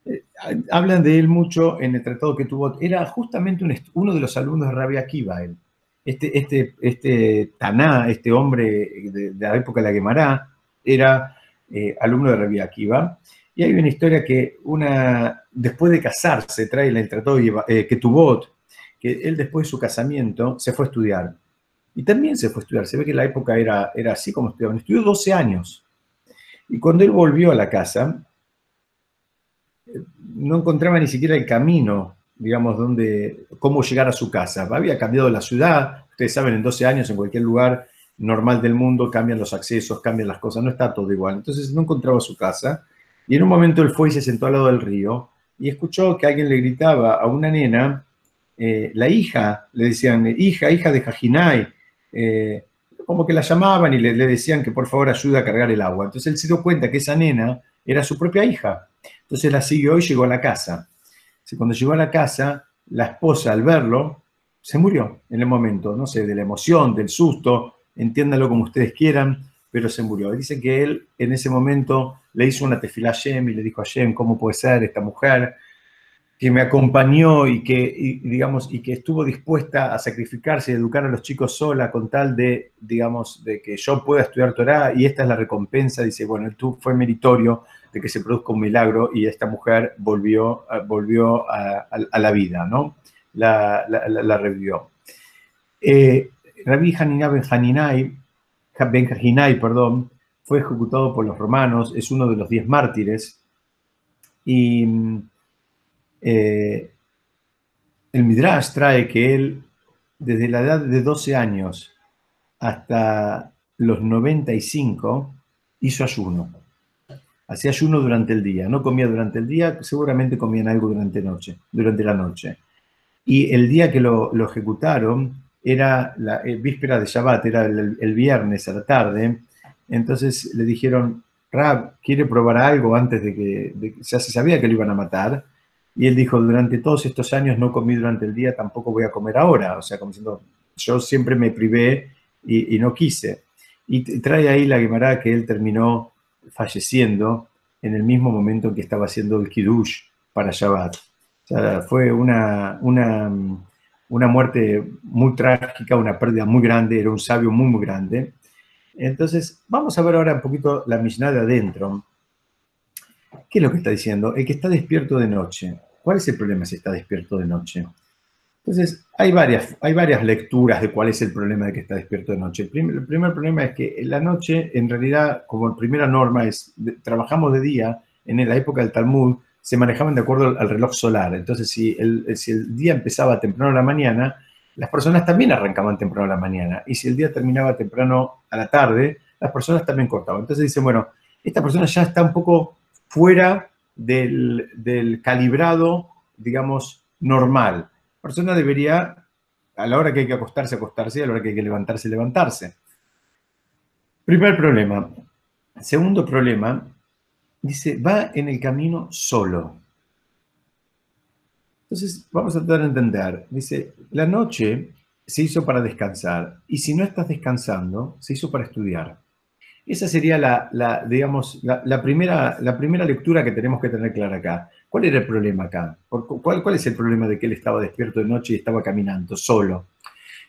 Eh, hablan de él mucho en el tratado que tuvo. Era justamente uno de los alumnos de Rabbi Akiva, él este, este, este Taná, este hombre de, la época de la Gemara, era eh, alumno de Rabbi Akiva. Y hay una historia que una, después de casarse, trae el tratado eh, que tuvo, que él después de su casamiento se fue a estudiar. Y también se fue a estudiar. Se ve que la época era, era así como estudiaban. Estudió 12 años. Y cuando él volvió a la casa, eh, no encontraba ni siquiera el camino digamos, dónde, cómo llegar a su casa. Había cambiado la ciudad, ustedes saben, en 12 años en cualquier lugar normal del mundo cambian los accesos, cambian las cosas, no está todo igual. Entonces no encontraba su casa y en un momento él fue y se sentó al lado del río y escuchó que alguien le gritaba a una nena, eh, la hija, le decían, hija, hija de Jajinay, eh, como que la llamaban y le, le, decían que por favor ayude a cargar el agua. Entonces él se dio cuenta que esa nena era su propia hija. Entonces la siguió y llegó a la casa. Cuando llegó a la casa, la esposa al verlo, se murió en el momento, no sé, de la emoción, del susto, entiéndalo como ustedes quieran, pero se murió. Dicen que él en ese momento le hizo una tefila a Shem y le dijo a Shem, ¿cómo puede ser esta mujer que me acompañó y que, digamos, y que estuvo dispuesta a sacrificarse y educar a los chicos sola con tal de, digamos, de que yo pueda estudiar Torah y esta es la recompensa? Dice, bueno, tú fue meritorio de que se produzca un milagro y esta mujer volvió, volvió a, la vida, ¿no? La, la, revivió. Eh, Rabbi Hanina Ben Hanina, perdón, fue ejecutado por los romanos, es uno de los diez mártires. Y eh, el Midrash trae que él, desde la edad de 12 años hasta los 95, hizo ayuno. Hacía ayuno durante el día, no comía durante el día, seguramente comían algo durante, noche, durante la noche. Y el día que lo, ejecutaron era la eh, víspera de Shabbat, era el, viernes a la tarde, entonces le dijeron, Rab, ¿quiere probar algo antes de que, ya se sabía que lo iban a matar? Y él dijo, durante todos estos años no comí durante el día, tampoco voy a comer ahora. O sea, como diciendo, yo siempre me privé y, no quise. Y trae ahí la Gemara que él terminó falleciendo en el mismo momento en que estaba haciendo el Kiddush para Shabbat. fue una, una, una, muerte muy trágica, una pérdida muy grande, era un sabio muy, muy grande. Entonces, vamos a ver ahora un poquito la Mishnah de adentro. ¿Qué es lo que está diciendo? El que está despierto de noche. ¿Cuál es el problema si está despierto de noche? Entonces, hay varias, hay varias lecturas de cuál es el problema de que está despierto de noche. El primer, problema es que la noche, en realidad, como primera norma es, trabajamos de día, en la época del Talmud, se manejaban de acuerdo al, reloj solar. Entonces, si el, el día empezaba temprano a la mañana, las personas también arrancaban temprano a la mañana. Y si el día terminaba temprano a la tarde, las personas también cortaban. Entonces dicen, bueno, esta persona ya está un poco fuera del, calibrado, digamos, normal persona debería, a la hora que hay que acostarse, acostarse, y a la hora que hay que levantarse, levantarse. Primer problema. Segundo problema, dice, va en el camino solo. Entonces, vamos a tratar de entender. Dice, la noche se hizo para descansar y si no estás descansando, se hizo para estudiar. Esa sería la, digamos, la, primera, la primera lectura que tenemos que tener clara acá. ¿Cuál era el problema acá? ¿Cuál, ¿Cuál es el problema de que él estaba despierto de noche y estaba caminando solo?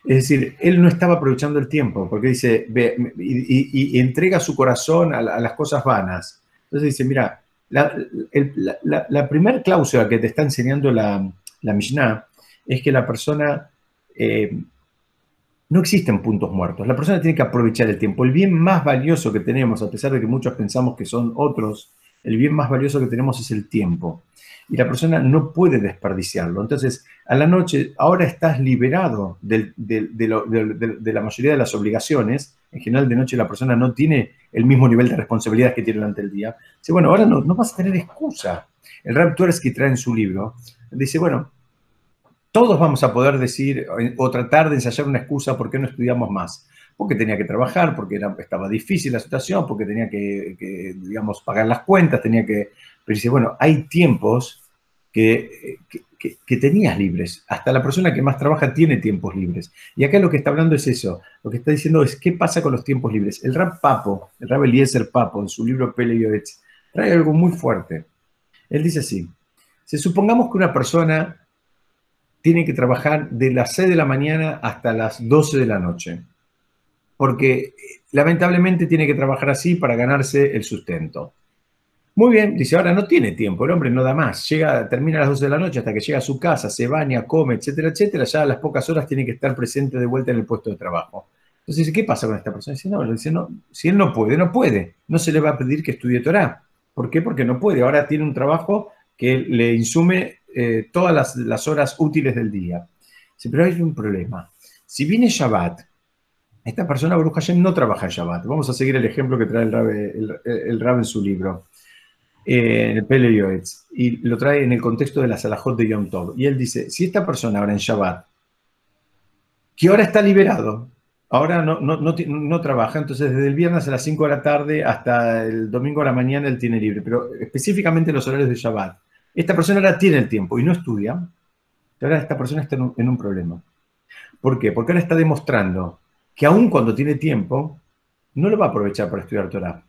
Es decir, él no estaba aprovechando el tiempo, porque dice, ve, y, entrega su corazón a, las cosas vanas. Entonces dice, mira, la, primera cláusula que te está enseñando la, la Mishnah es que la persona eh, no existen puntos muertos. La persona tiene que aprovechar el tiempo. El bien más valioso que tenemos, a pesar de que muchos pensamos que son otros, el bien más valioso que tenemos es el tiempo. Y la persona no puede desperdiciarlo. Entonces, a la noche, ahora estás liberado de, la mayoría de las obligaciones. En general, de noche la persona no tiene el mismo nivel de responsabilidad que tiene durante el día. Dice, bueno, ahora no, vas a tener excusa. El Rap que trae en su libro, dice, bueno, todos vamos a poder decir o tratar de ensayar una excusa por qué no estudiamos más porque tenía que trabajar, porque estaba difícil la situación, porque tenía que, digamos, pagar las cuentas, tenía que... Pero dice, bueno, hay tiempos que, tenías libres. Hasta la persona que más trabaja tiene tiempos libres. Y acá lo que está hablando es eso. Lo que está diciendo es, ¿qué pasa con los tiempos libres? El Rab Papo, el Rab Eliezer Papo, en su libro Pele trae algo muy fuerte. Él dice así, si supongamos que una persona tiene que trabajar de las 6 de la mañana hasta las 12 de la noche porque lamentablemente tiene que trabajar así para ganarse el sustento. Muy bien, dice, ahora no tiene tiempo, el hombre no da más, llega, termina a las 12 de la noche hasta que llega a su casa, se baña, come, etcétera, etcétera, ya a las pocas horas tiene que estar presente de vuelta en el puesto de trabajo. Entonces dice, ¿qué pasa con esta persona? Dice, no, dice, no, si él no puede, no puede, no se le va a pedir que estudie Torah. ¿Por qué? Porque no puede, ahora tiene un trabajo que le insume eh, todas las, las, horas útiles del día. Dice, pero hay un problema. Si viene Shabbat, esta persona, Baruch Hashem, no trabaja en Shabbat. Vamos a seguir el ejemplo que trae el Rab, el, en su libro, eh, en el Pele y lo trae en el contexto de la Salahot de Yom Tov. Y él dice, si esta persona ahora en Shabbat, que ahora está liberado, ahora no, no, no, trabaja, entonces desde el viernes a las 5 de la tarde hasta el domingo a la mañana él tiene libre, pero específicamente los horarios de Shabbat. Esta persona ahora tiene el tiempo y no estudia, ahora esta persona está en un, en un problema. ¿Por qué? Porque ahora está demostrando que aún cuando tiene tiempo, no lo va a aprovechar para estudiar Torah.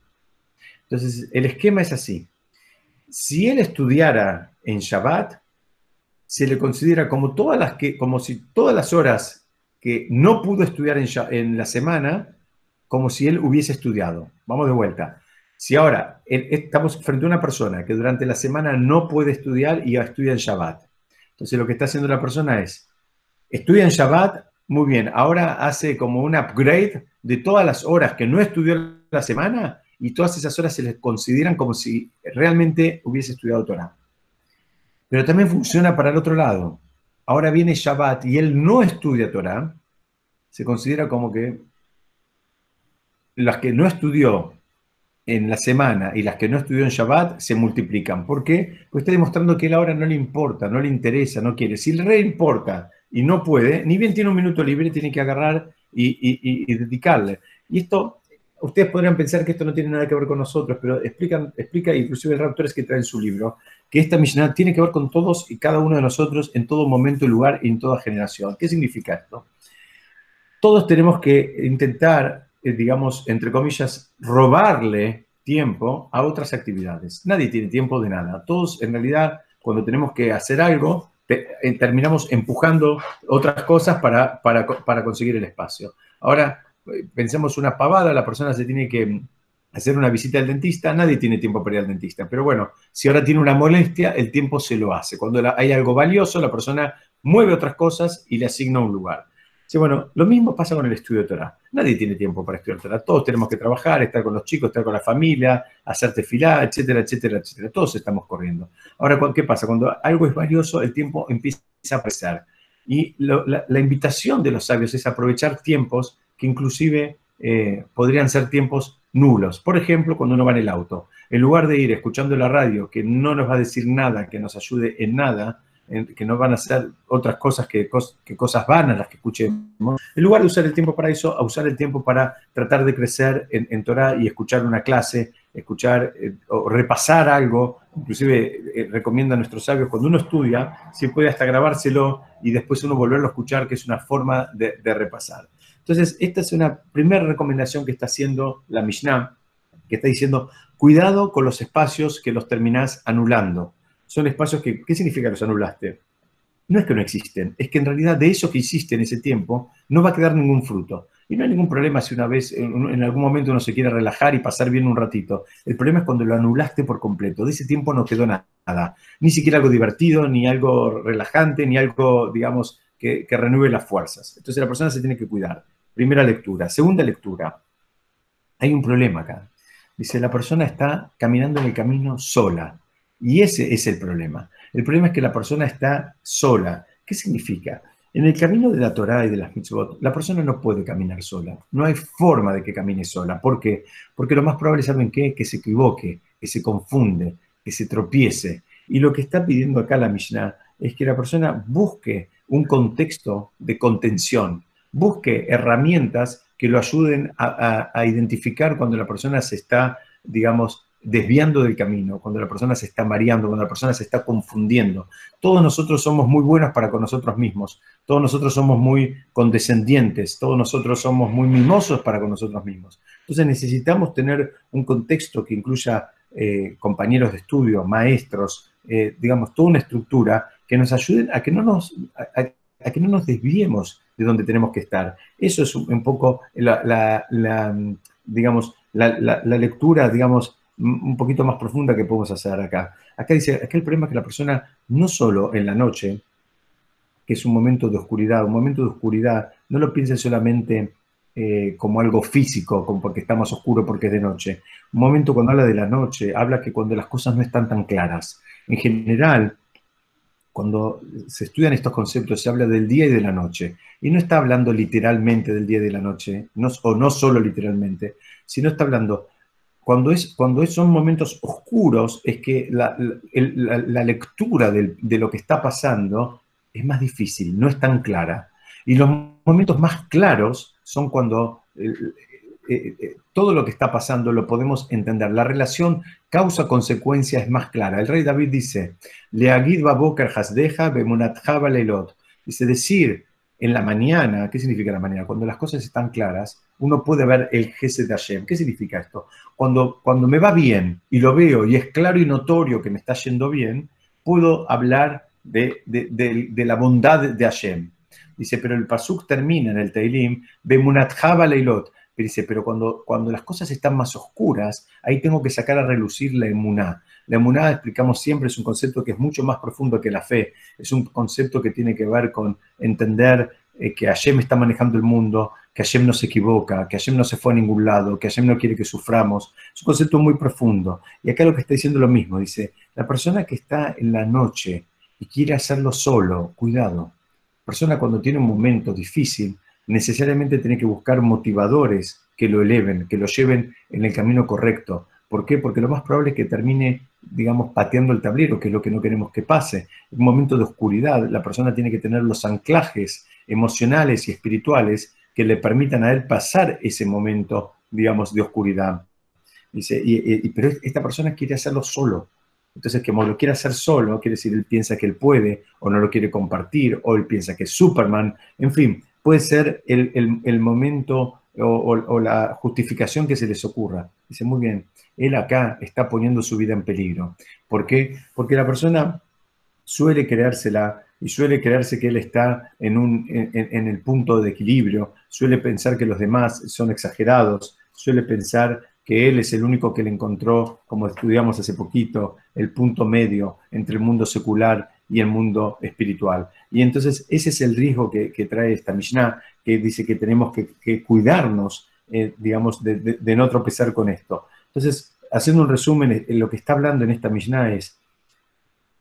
Entonces, el esquema es así. Si él estudiara en Shabbat, se le considera como, todas las que, como si todas las horas que no pudo estudiar en, en la semana, como si él hubiese estudiado. Vamos de vuelta. Si ahora estamos frente a una persona que durante la semana no puede estudiar y estudia en Shabbat, entonces lo que está haciendo la persona es, estudia en Shabbat muy bien, ahora hace como un upgrade de todas las horas que no estudió la semana y todas esas horas se les consideran como si realmente hubiese estudiado Torah. Pero también funciona para el otro lado. Ahora viene Shabbat y él no estudia Torah, se considera como que las que no estudió en la semana y las que no estudió en Shabbat se multiplican. ¿Por qué? Porque está demostrando que él ahora no le importa, no le interesa, no quiere. Si le re importa y no puede, ni bien tiene un minuto libre, tiene que agarrar y, dedicarle. Y esto, ustedes podrían pensar que esto no tiene nada que ver con nosotros, pero explican, explica inclusive el Raptores que trae en su libro, que esta misión tiene que ver con todos y cada uno de nosotros en todo momento, lugar y en toda generación. ¿Qué significa esto? Todos tenemos que intentar, eh, digamos, entre comillas, robarle tiempo a otras actividades. Nadie tiene tiempo de nada. Todos, en realidad, cuando tenemos que hacer algo, terminamos empujando otras cosas para, para, conseguir el espacio. Ahora, eh, pensemos una pavada, la persona se tiene que hacer una visita al dentista, nadie tiene tiempo para ir al dentista, pero bueno, si ahora tiene una molestia, el tiempo se lo hace. Cuando hay algo valioso, la persona mueve otras cosas y le asigna un lugar. Sí, bueno, lo mismo pasa con el estudio de Torah. Nadie tiene tiempo para estudiar Torah. Todos tenemos que trabajar, estar con los chicos, estar con la familia, hacerte filar, etcétera, etcétera, etcétera. Todos estamos corriendo. Ahora, ¿qué pasa? Cuando algo es valioso, el tiempo empieza a pesar. Y la, invitación de los sabios es aprovechar tiempos que inclusive eh, podrían ser tiempos nulos. Por ejemplo, cuando uno va en el auto. En lugar de ir escuchando la radio, que no nos va a decir nada, que nos ayude en nada, que no van a ser otras cosas que, que, cosas vanas las que escuchemos, en lugar de usar el tiempo para eso, a usar el tiempo para tratar de crecer en, en Torah y escuchar una clase, escuchar eh, o repasar algo, inclusive eh, recomienda a nuestros sabios, cuando uno estudia, si puede hasta grabárselo y después uno volverlo a escuchar, que es una forma de, de repasar. Entonces, esta es una primera recomendación que está haciendo la Mishnah, que está diciendo, cuidado con los espacios que los terminás anulando son espacios que, ¿qué significa los anulaste? No es que no existen, es que en realidad de eso que hiciste en ese tiempo no va a quedar ningún fruto. Y no hay ningún problema si una vez, en, algún momento uno se quiere relajar y pasar bien un ratito. El problema es cuando lo anulaste por completo. De ese tiempo no quedó nada. Ni siquiera algo divertido, ni algo relajante, ni algo, digamos, que, que renueve las fuerzas. Entonces la persona se tiene que cuidar. Primera lectura. Segunda lectura. Hay un problema acá. Dice, la persona está caminando en el camino sola. Y ese es el problema. El problema es que la persona está sola. ¿Qué significa? En el camino de la Torah y de las mitzvot, la persona no puede caminar sola. No hay forma de que camine sola. ¿Por qué? Porque lo más probable, ¿saben qué? Que se equivoque, que se confunde, que se tropiece. Y lo que está pidiendo acá la Mishnah es que la persona busque un contexto de contención, busque herramientas que lo ayuden a, identificar cuando la persona se está, digamos, desviando del camino, cuando la persona se está mareando, cuando la persona se está confundiendo. Todos nosotros somos muy buenos para con nosotros mismos, todos nosotros somos muy condescendientes, todos nosotros somos muy mimosos para con nosotros mismos. Entonces necesitamos tener un contexto que incluya eh, compañeros de estudio, maestros, eh, digamos, toda una estructura que nos ayuden a que no nos, a que no nos desviemos de donde tenemos que estar. Eso es un poco la, digamos, la, lectura, digamos, un poquito más profunda que podemos hacer acá. Acá dice, acá el problema es que la persona no solo en la noche, que es un momento de oscuridad, un momento de oscuridad, no lo piense solamente eh, como algo físico, como porque está más oscuro porque es de noche. Un momento cuando habla de la noche, habla que cuando las cosas no están tan claras. En general, cuando se estudian estos conceptos, se habla del día y de la noche. Y no está hablando literalmente del día y de la noche, no, o no solo literalmente, sino está hablando, cuando, es, cuando son momentos oscuros, es que la, lectura de lo que está pasando es más difícil, no es tan clara. Y los momentos más claros son cuando eh, eh, todo lo que está pasando lo podemos entender. La relación causa-consecuencia es más clara. El rey David dice, Leagid baboker hasdeja leilot. Dice, decir en la mañana, ¿qué significa la mañana? Cuando las cosas están claras, uno puede ver el Gesed de Hashem. ¿Qué significa esto? Cuando, cuando me va bien y lo veo y es claro y notorio que me está yendo bien, puedo hablar de, de, la bondad de Hashem. Dice, pero el Pasuk termina en el Teilim, Bemunat leilot dice, pero cuando, cuando las cosas están más oscuras, ahí tengo que sacar a relucir la emuná. La emuná, explicamos siempre, es un concepto que es mucho más profundo que la fe. Es un concepto que tiene que ver con entender eh, que Hashem está manejando el mundo, que Hashem no se equivoca, que Hashem no se fue a ningún lado, que Hashem no quiere que suframos. Es un concepto muy profundo. Y acá lo que está diciendo lo mismo. Dice, la persona que está en la noche y quiere hacerlo solo, cuidado. Persona cuando tiene un momento difícil, necesariamente tiene que buscar motivadores que lo eleven, que lo lleven en el camino correcto. ¿Por qué? Porque lo más probable es que termine, digamos, pateando el tablero, que es lo que no queremos que pase. Un momento de oscuridad, la persona tiene que tener los anclajes emocionales y espirituales que le permitan a él pasar ese momento, digamos, de oscuridad. Dice, y, pero esta persona quiere hacerlo solo. Entonces, como lo quiere hacer solo, quiere decir, él piensa que él puede, o no lo quiere compartir, o él piensa que es Superman, en fin, puede ser el, momento o, la justificación que se les ocurra. Dice, muy bien, él acá está poniendo su vida en peligro. ¿Por qué? Porque la persona suele creérsela y suele creerse que él está en, un, en, el punto de equilibrio, suele pensar que los demás son exagerados, suele pensar que él es el único que le encontró, como estudiamos hace poquito, el punto medio entre el mundo secular y el mundo espiritual. Y entonces ese es el riesgo que, trae esta Mishnah, que dice que tenemos que, cuidarnos, eh, digamos, de, no tropezar con esto. Entonces, haciendo un resumen, eh, lo que está hablando en esta Mishnah es,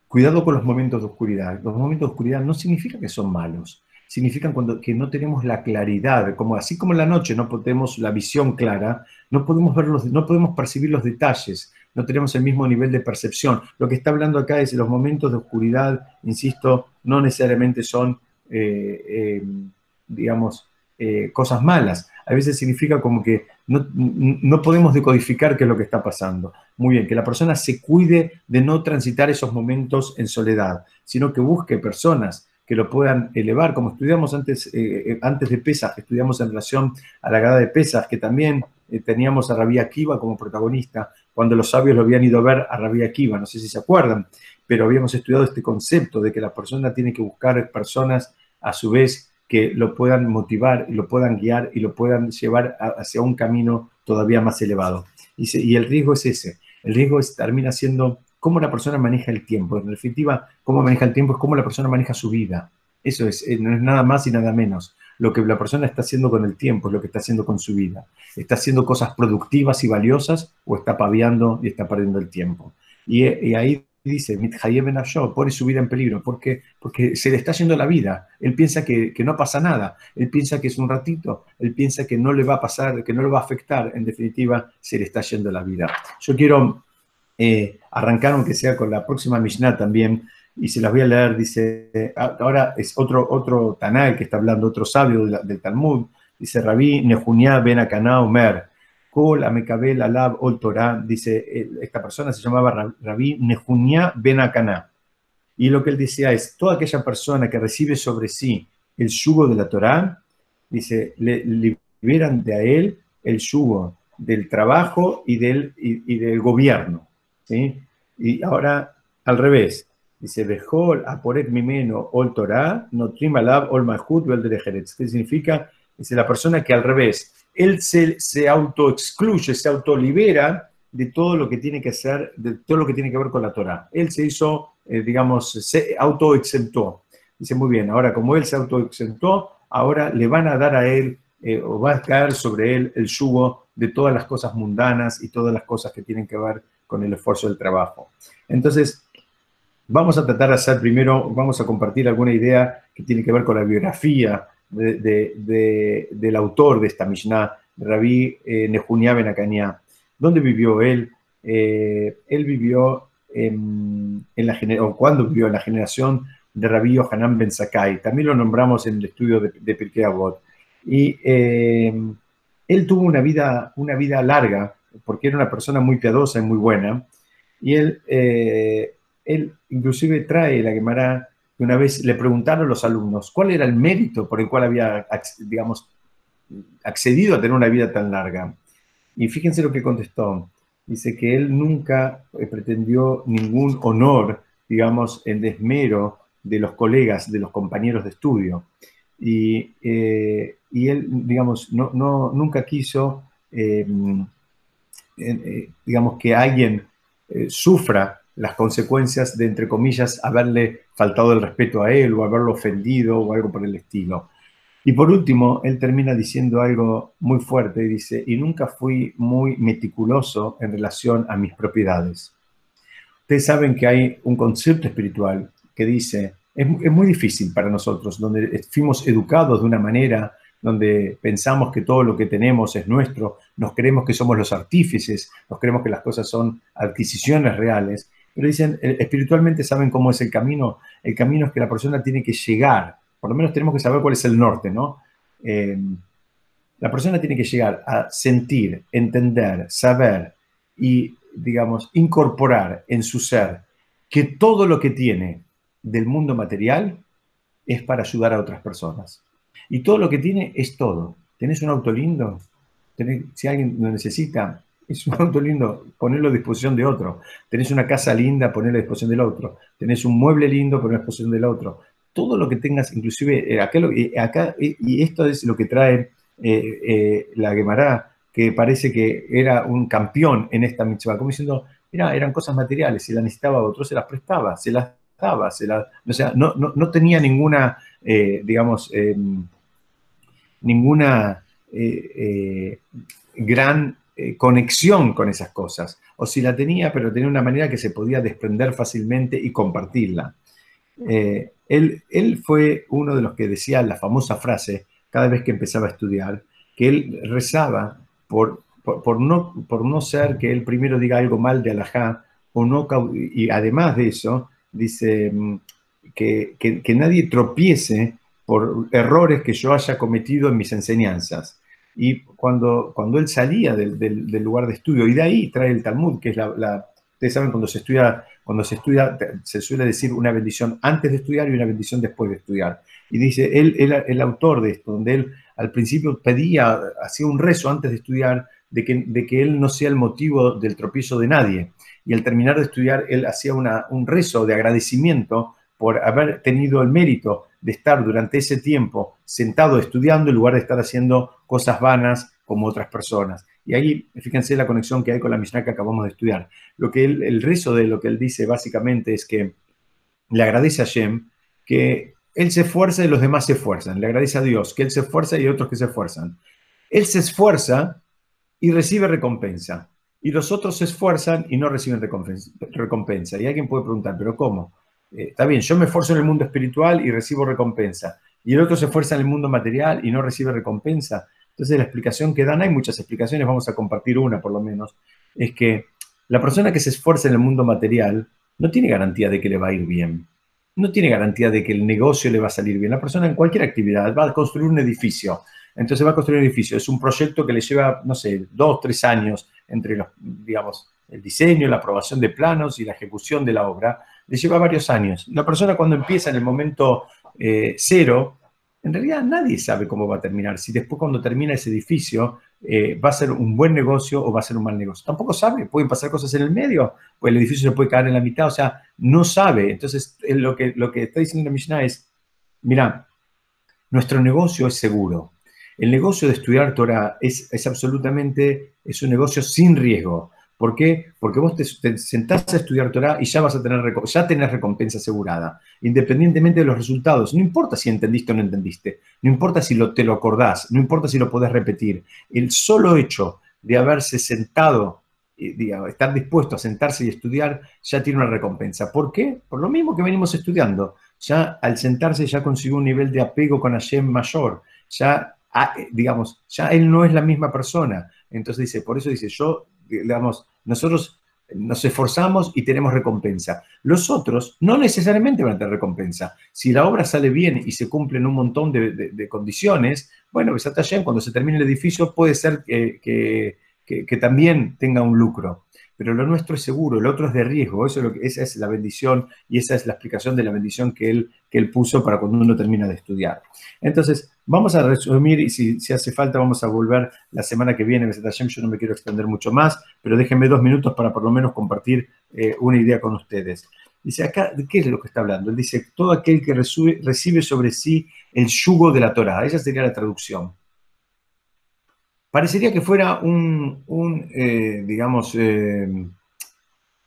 cuidado con los momentos de oscuridad. Los momentos de oscuridad no significa que son malos, significan cuando, que no tenemos la claridad, como así como en la noche no tenemos la visión clara, no podemos, ver no podemos percibir los detalles, no tenemos el mismo nivel de percepción. Lo que está hablando acá es los momentos de oscuridad, insisto, no necesariamente son, eh, digamos, eh, cosas malas. A veces significa como que no, no, podemos decodificar qué es lo que está pasando. Muy bien, que la persona se cuide de no transitar esos momentos en soledad, sino que busque personas que lo puedan elevar, como estudiamos antes, antes de Pesas, estudiamos en relación a la gada de Pesas, que también teníamos a Rabí Akiva como protagonista, cuando los sabios lo habían ido a ver a Rabbi Akiva, no sé si se acuerdan, pero habíamos estudiado este concepto de que la persona tiene que buscar personas a su vez que lo puedan motivar y lo puedan guiar y lo puedan llevar hacia un camino todavía más elevado. Y, el riesgo es ese, el riesgo es, termina siendo cómo la persona maneja el tiempo. En definitiva, cómo maneja el tiempo es cómo la persona maneja su vida. Eso es, eh, no es nada más y nada menos. lo que la persona está haciendo con el tiempo, es lo que está haciendo con su vida. Está haciendo cosas productivas y valiosas o está paviando y está perdiendo el tiempo. Y, y ahí dice, pone su vida en peligro, porque, porque se le está yendo la vida. Él piensa que, que, no pasa nada, él piensa que es un ratito, él piensa que no le va a pasar, que no le va a afectar. En definitiva, se le está yendo la vida. Yo quiero eh, arrancar, aunque sea con la próxima Mishnah también, y se las voy a leer, dice, ahora es otro, otro que está hablando, otro sabio del, Talmud, dice Rabí Nejunia ben Akaná Omer, Kol Amekabel Alab Ol Torah, dice, esta persona se llamaba Rabí Nejunia ben Akaná. Y lo que él decía es, toda aquella persona que recibe sobre sí el yugo de la Torah, dice, le liberan de a él el yugo del trabajo y del, y del gobierno. ¿sí? Y ahora al revés, Dice, Behol, Aporet Mimeno, Ol Torah, Notrim Alab, Ol Malhut, ¿Qué significa? Dice la persona que al revés, él se, se autoexcluye, se autolibera de todo lo que tiene que hacer, de todo lo que tiene que ver con la Torah. Él se hizo, eh, digamos, se autoexentó. Dice, muy bien, ahora como él se autoexentó, ahora le van a dar a él, eh, o va a caer sobre él el yugo de todas las cosas mundanas y todas las cosas que tienen que ver con el esfuerzo del trabajo. Entonces, Vamos a tratar de hacer primero, vamos a compartir alguna idea que tiene que ver con la biografía del autor de esta Mishnah, Rabí eh, Nehunia Benakania. ¿Dónde vivió él? Eh, él vivió en, la o cuando vivió en la generación de Rabí Yohanan Ben Sakai. También lo nombramos en el estudio de, de Pirkei Avot. Y eh, él tuvo una vida, una vida larga, porque era una persona muy piadosa y muy buena. Y él él inclusive trae la Gemara una vez le preguntaron a los alumnos cuál era el mérito por el cual había, digamos, accedido a tener una vida tan larga. Y fíjense lo que contestó. Dice que él nunca eh, pretendió ningún honor, digamos, en desmero de los colegas, de los compañeros de estudio. Y, eh, él, digamos, no, nunca quiso, eh, digamos, que alguien sufra las consecuencias de, entre comillas, haberle faltado el respeto a él o haberlo ofendido o algo por el estilo. Y por último, él termina diciendo algo muy fuerte y dice, y nunca fui muy meticuloso en relación a mis propiedades. Ustedes saben que hay un concepto espiritual que dice, es, es muy difícil para nosotros, donde fuimos educados de una manera donde pensamos que todo lo que tenemos es nuestro, nos creemos que somos los artífices, nos creemos que las cosas son adquisiciones reales, pero dicen, eh, espiritualmente saben cómo es el camino. El camino es que la persona tiene que llegar, por lo menos tenemos que saber cuál es el norte, ¿no? Eh, la persona tiene que llegar a sentir, entender, saber y, digamos, incorporar en su ser que todo lo que tiene del mundo material es para ayudar a otras personas. Y todo lo que tiene es todo. ¿Tenés un auto lindo? si alguien lo necesita, es un auto lindo, ponerlo a disposición de otro. Tenés una casa linda, ponerlo a disposición del otro. Tenés un mueble lindo, ponerlo a disposición del otro. Todo lo que tengas, inclusive, eh, acá, eh, eh, y esto es lo que trae la Gemara, que parece que era un campeón en esta mitzvah, como diciendo, mira, eran cosas materiales, si la necesitaba otro, se las prestaba, se las daba, se las, o sea, no, no, tenía ninguna, digamos, em, ninguna gran eh, conexión con esas cosas. O si la tenía, pero tenía una manera que se podía desprender fácilmente y compartirla. Eh, él, él fue uno de los que decía la famosa frase cada vez que empezaba a estudiar, que él rezaba por, por, no, por no ser que él primero diga algo mal de Alajá, o no, y además de eso, dice mm, que, que nadie tropiece por errores que yo haya cometido en mis enseñanzas. Y cuando, cuando él salía del, lugar de estudio, y de ahí trae el Talmud, que es la, ustedes saben, cuando se estudia, cuando se estudia, se suele decir una bendición antes de estudiar y una bendición después de estudiar. Y dice, él, él el autor de esto, donde él al principio pedía, hacía un rezo antes de estudiar, de que, de que él no sea el motivo del tropiezo de nadie. Y al terminar de estudiar, él hacía un rezo de agradecimiento por haber tenido el mérito de estar durante ese tiempo sentado estudiando en lugar de estar haciendo cosas vanas como otras personas. Y ahí, fíjense la conexión que hay con la Mishnah que acabamos de estudiar. Lo que el rezo de lo que él dice básicamente es que le agradece a Shem que él se esfuerza y los demás se esfuerzan. Le agradece a Dios que él se esfuerza y otros que se esfuerzan. Él se esfuerza y recibe recompensa. Y los otros se esfuerzan y no reciben recompensa. Y alguien puede preguntar, ¿pero cómo? Eh, está bien, yo me esfuerzo en el mundo espiritual y recibo recompensa. Y el otro se esfuerza en el mundo material y no recibe recompensa. Entonces la explicación que dan, hay muchas explicaciones, vamos a compartir una por lo menos, es que la persona que se esfuerza en el mundo material no tiene garantía de que le va a ir bien. No tiene garantía de que el negocio le va a salir bien. La persona en cualquier actividad va a construir un edificio. Entonces va a construir un edificio. Es un proyecto que le lleva, no sé, dos, tres años entre los, digamos, el diseño, la aprobación de planos y la ejecución de la obra. Le lleva varios años. La persona cuando empieza en el momento eh, cero, en realidad nadie sabe cómo va a terminar. Si después cuando termina ese edificio eh, va a ser un buen negocio o va a ser un mal negocio. Tampoco sabe, pueden pasar cosas en el medio, pues el edificio se puede caer en la mitad, o sea, no sabe. Entonces, lo que, lo que está diciendo la Mishnah es, mira, nuestro negocio es seguro. El negocio de estudiar Torah es, es absolutamente, es un negocio sin riesgo. ¿Por qué? Porque vos te, sentás a estudiar Torah y ya vas a tener, ya tenés recompensa asegurada, independientemente de los resultados. No importa si entendiste o no entendiste, no importa si te lo acordás, no importa si lo podés repetir. El solo hecho de haberse sentado, digamos, estar dispuesto a sentarse y estudiar, ya tiene una recompensa. ¿Por qué? Por lo mismo que venimos estudiando. Ya al sentarse ya consiguió un nivel de apego con Hashem mayor. Ya, ah, eh, digamos, ya él no es la misma persona. Entonces dice, por eso dice, yo digamos, nosotros nos esforzamos y tenemos recompensa. Los otros no necesariamente van a tener recompensa. Si la obra sale bien y se cumplen un montón de, condiciones, bueno, cuando se termine el edificio puede ser que, también tenga un lucro. Pero lo nuestro es seguro, lo otro es de riesgo. Eso es lo que, esa es la bendición y esa es la explicación de la bendición que él, que él puso para cuando uno termina de estudiar. Entonces, Vamos a resumir y si, hace falta vamos a volver la semana que viene. Yo no me quiero extender mucho más, pero déjenme dos minutos para por lo menos compartir eh, una idea con ustedes. Dice acá, ¿de qué es lo que está hablando? Él dice, todo aquel que recibe sobre sí el yugo de la Torah. Esa sería la traducción. Parecería que fuera un, eh, digamos, eh,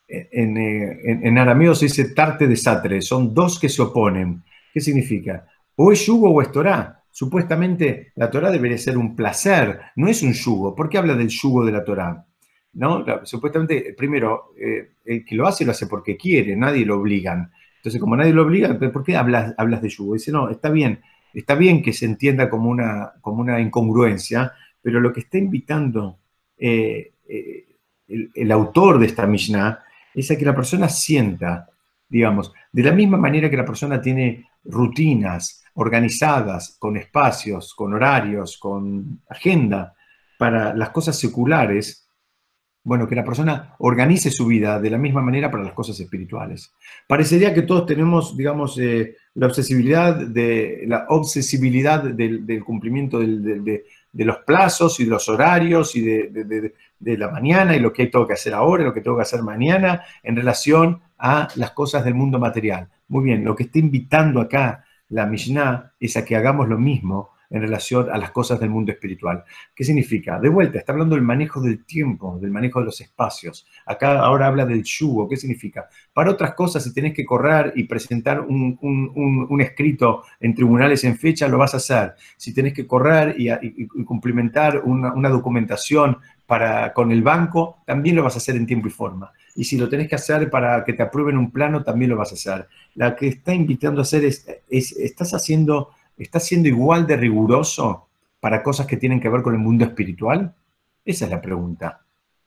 en, en, arameo se dice tarte de satre, son dos que se oponen. ¿Qué significa? O es yugo o es Torah. Supuestamente la Torah debería ser un placer, no es un yugo. ¿Por qué habla del yugo de la Torah? ¿No? Supuestamente, primero, eh, el que lo hace lo hace porque quiere, nadie lo obligan. Entonces, como nadie lo obliga, ¿por qué hablas, de yugo? Dice, no, está bien, está bien que se entienda como una, como una incongruencia, pero lo que está invitando eh, eh, el, el, autor de esta Mishnah es a que la persona sienta, digamos, de la misma manera que la persona tiene rutinas, organizadas, con espacios, con horarios, con agenda para las cosas seculares, bueno, que la persona organice su vida de la misma manera para las cosas espirituales. Parecería que todos tenemos, digamos, eh, la obsesibilidad de la obsesibilidad del, cumplimiento de, los plazos y de los horarios y de, la mañana y lo que tengo que hacer ahora, lo que tengo que hacer mañana en relación a las cosas del mundo material. Muy bien, lo que está invitando acá la Mishnah es a que hagamos lo mismo en relación a las cosas del mundo espiritual. ¿Qué significa? De vuelta, está hablando del manejo del tiempo, del manejo de los espacios. Acá ahora habla del yugo. ¿Qué significa? Para otras cosas, si tenés que correr y presentar un, escrito en tribunales en fecha, lo vas a hacer. Si tenés que correr y, cumplimentar una, documentación para, con el banco, también lo vas a hacer en tiempo y forma. Y si lo tenés que hacer para que te aprueben un plano, también lo vas a hacer. La que está invitando a hacer es, estás haciendo, estás siendo igual de riguroso para cosas que tienen que ver con el mundo espiritual. Esa es la pregunta.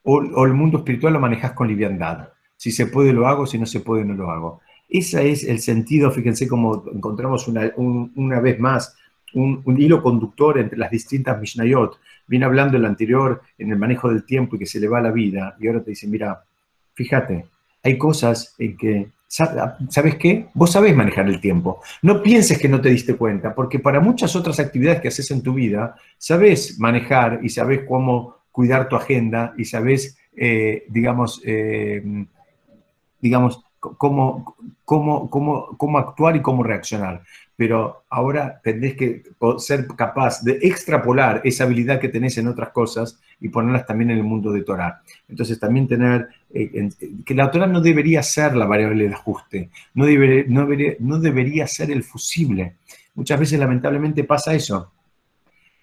O, el mundo espiritual lo manejas con liviandad. Si se puede, lo hago, si no se puede, no lo hago. Ese es el sentido, fíjense cómo encontramos una, vez más un, hilo conductor entre las distintas Mishnayot. Viene hablando el anterior en el manejo del tiempo y que se le va la vida, y ahora te dice, mira, fíjate, hay cosas en que, ¿sabes qué? Vos sabés manejar el tiempo. No pienses que no te diste cuenta, porque para muchas otras actividades que haces en tu vida, sabés manejar y sabés cómo cuidar tu agenda y sabés, eh, digamos, eh, digamos, cómo, cómo, cómo, cómo actuar y cómo reaccionar pero ahora tendés que ser capaz de extrapolar esa habilidad que tenés en otras cosas y ponerlas también en el mundo de Torah. Entonces también tener eh, que la Torah no debería ser la variable de ajuste, no debería ser el fusible. Muchas veces lamentablemente pasa eso.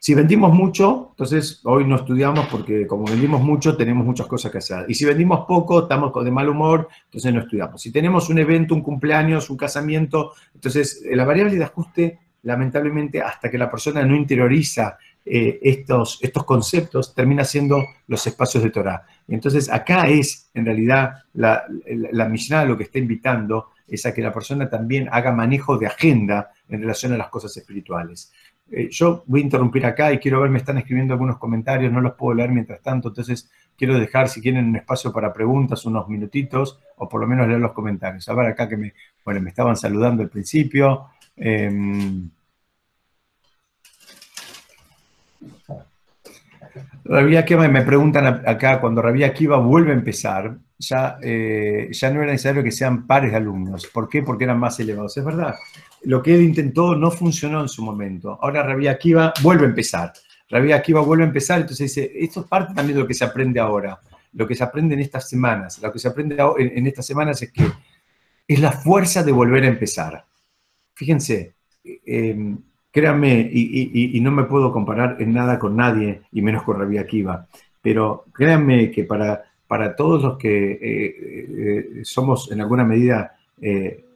Si vendimos mucho, entonces hoy no estudiamos porque como vendimos mucho tenemos muchas cosas que hacer. Y si vendimos poco, estamos de mal humor, entonces no estudiamos. Si tenemos un evento, un cumpleaños, un casamiento, entonces la variable de ajuste, lamentablemente, hasta que la persona no interioriza eh, estos, estos conceptos, termina siendo los espacios de Torah. Entonces acá es, en realidad, la, la, la lo que está invitando es a que la persona también haga manejo de agenda en relación a las cosas espirituales. Eh, yo voy a interrumpir acá y quiero ver, me están escribiendo algunos comentarios, no los puedo leer mientras tanto, entonces quiero dejar, si quieren, un espacio para preguntas, unos minutitos, o por lo menos leer los comentarios. A ver acá que me, bueno, me estaban saludando al principio. Eh, Rabia Akiva, me preguntan acá, cuando Rabia Akiva vuelve a empezar, ya, eh, ya no era necesario que sean pares de alumnos. ¿Por qué? Porque eran más elevados. Es verdad, lo que él intentó no funcionó en su momento. Ahora Rabia Akiva vuelve a empezar. Rabia Akiva vuelve a empezar, entonces dice, esto es parte también de lo que se aprende ahora, lo que se aprende en estas semanas. Lo que se aprende en estas semanas es que es la fuerza de volver a empezar. Fíjense, eh, créanme, y, no me puedo comparar en nada con nadie, y menos con Rabia Akiva, pero créanme que para, para todos los que eh, eh, somos en alguna medida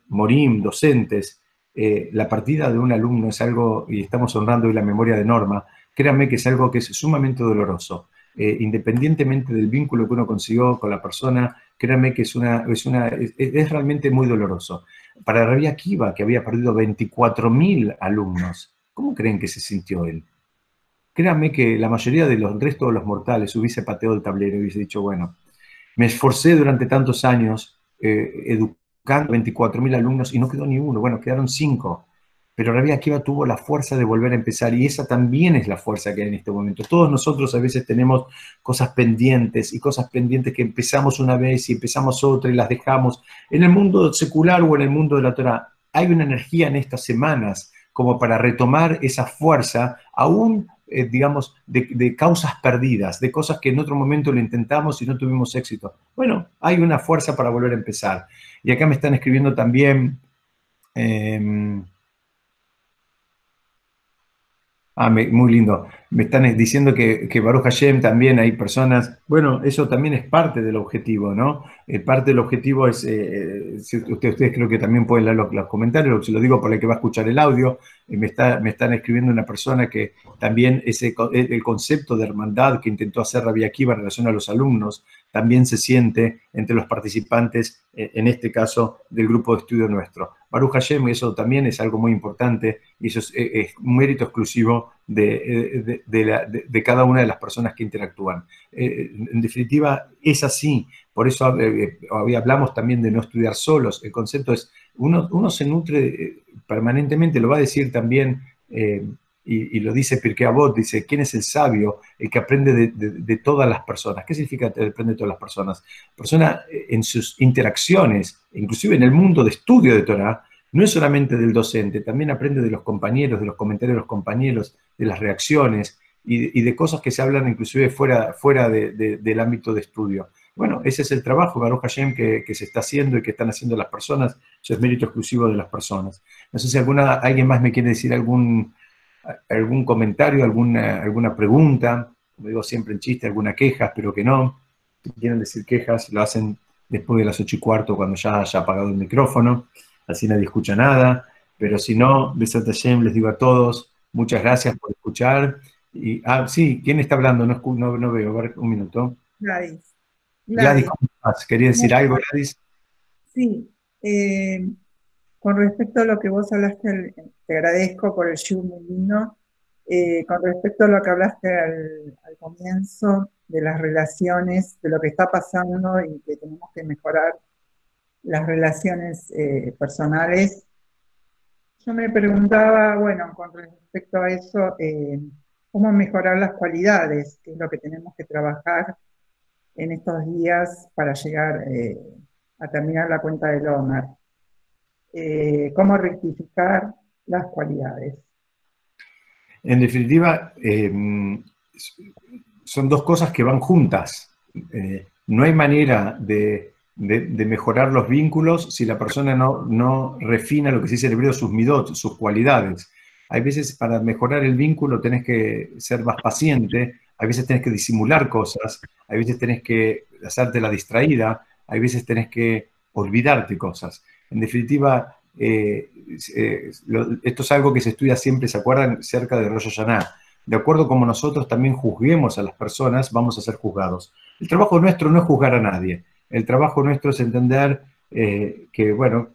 morim, docentes, eh, la partida de un alumno es algo, y estamos honrando hoy la memoria de Norma, créanme que es algo que es sumamente doloroso. Eh, independientemente del vínculo que uno consiguió con la persona, créanme que es, una, es, una, es, realmente muy doloroso. Para Rabia Kiva, que había perdido 24.000 alumnos, ¿cómo creen que se sintió él? Créanme que la mayoría de los restos de los mortales hubiese pateado el tablero y hubiese dicho, bueno, me esforcé durante tantos años eh, 24.000 alumnos y no quedó ni uno, bueno, quedaron cinco. Pero Rabia Akiva tuvo la fuerza de volver a empezar y esa también es la fuerza que hay en este momento. Todos nosotros a veces tenemos cosas pendientes y cosas pendientes que empezamos una vez y empezamos otra y las dejamos. En el mundo secular o en el mundo de la Torah hay una energía en estas semanas como para retomar esa fuerza, aún, eh, digamos, de, de, causas perdidas, de cosas que en otro momento lo intentamos y no tuvimos éxito. Bueno, hay una fuerza para volver a empezar. Y acá me están escribiendo también... Em, ah, muy lindo. Me están diciendo que, que Baruch Hashem también hay personas. Bueno, eso también es parte del objetivo, ¿no? Eh, parte del objetivo es. Eh, ustedes, creo que también pueden leer los, comentarios, se lo digo por el que va a escuchar el audio. Eh, me, está, me están escribiendo una persona que también ese, el concepto de hermandad que intentó hacer Rabia Akiva en relación a los alumnos también se siente entre los participantes, eh, en este caso, del grupo de estudio nuestro. Baruch Hashem, eso también es algo muy importante y eso es, eh, un mérito exclusivo de, de, cada una de las personas que interactúan. Eh, en definitiva, es así. Por eso hablamos también de no estudiar solos. El concepto es, uno, uno se nutre permanentemente, lo va a decir también y, lo dice Pirkei Avot, dice, ¿quién es el sabio? El que aprende de, todas las personas. ¿Qué significa aprende de todas las personas? Persona eh, en sus interacciones, inclusive en el mundo de estudio de Torah, no es solamente del docente, también aprende de los compañeros, de los comentarios de los compañeros, de las reacciones y, de cosas que se hablan inclusive fuera, fuera del ámbito de estudio. Bueno, ese es el trabajo, Baruch Hashem, que, que, se está haciendo y que están haciendo las personas. Eso es mérito exclusivo de las personas. No sé si alguna, alguien más me quiere decir algún, algún comentario, alguna, alguna pregunta, como digo siempre en chiste, alguna queja, espero que no. Si quieren decir quejas, lo hacen después de las ocho y cuarto, cuando ya haya apagado el micrófono, así nadie escucha nada. Pero si no, Besat Hashem, les digo a todos, muchas gracias por escuchar. Y, ah, sí, ¿quién está hablando? No, no, no veo, a ver, un minuto. Gladys. Gladys, ¿cómo estás? ¿Quería decir algo, Gladys? Sí, eh, con respecto a lo que vos hablaste, te agradezco por el show muy lindo. Eh, con respecto a lo que hablaste al, comienzo de las relaciones, de lo que está pasando y que tenemos que mejorar las relaciones eh, personales, yo me preguntaba, bueno, con respecto a eso, eh, cómo mejorar las cualidades, que es lo que tenemos que trabajar en estos días para llegar a terminar la cuenta del Omar. Eh, cómo rectificar las cualidades. En definitiva, em, son dos cosas que van juntas. Eh, no hay manera de, mejorar los vínculos si la persona no, no refina lo que se dice en hebreo, sus midot, sus cualidades. Hay veces para mejorar el vínculo tenés que ser más paciente, hay veces tenés que disimular cosas, hay veces tenés que hacerte la distraída, hay veces tenés que olvidarte cosas. En definitiva, eh, eh, esto es algo que se estudia siempre, ¿se acuerdan? Cerca de Rosh Hashanah. De acuerdo como nosotros también juzguemos a las personas, vamos a ser juzgados. El trabajo nuestro no es juzgar a nadie. El trabajo nuestro es entender eh, que, bueno,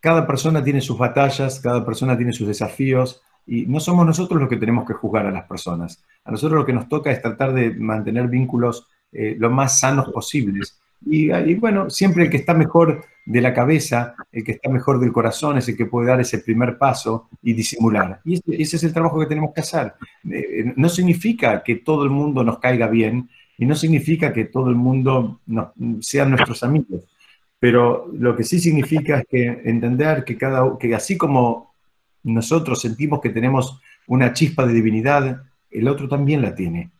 cada persona tiene sus batallas, cada persona tiene sus desafíos y no somos nosotros los que tenemos que juzgar a las personas. A nosotros lo que nos toca es tratar de mantener vínculos lo más sanos posibles y, bueno, siempre el que está mejor de la cabeza, el que está mejor del corazón, es el que puede dar ese primer paso y disimular. Y ese, es el trabajo que tenemos que hacer. Eh, no significa que todo el mundo nos caiga bien y no significa que todo el mundo sean nuestros amigos. Pero lo que sí significa es que entender que, cada, que así como nosotros sentimos que tenemos una chispa de divinidad, el otro también la tiene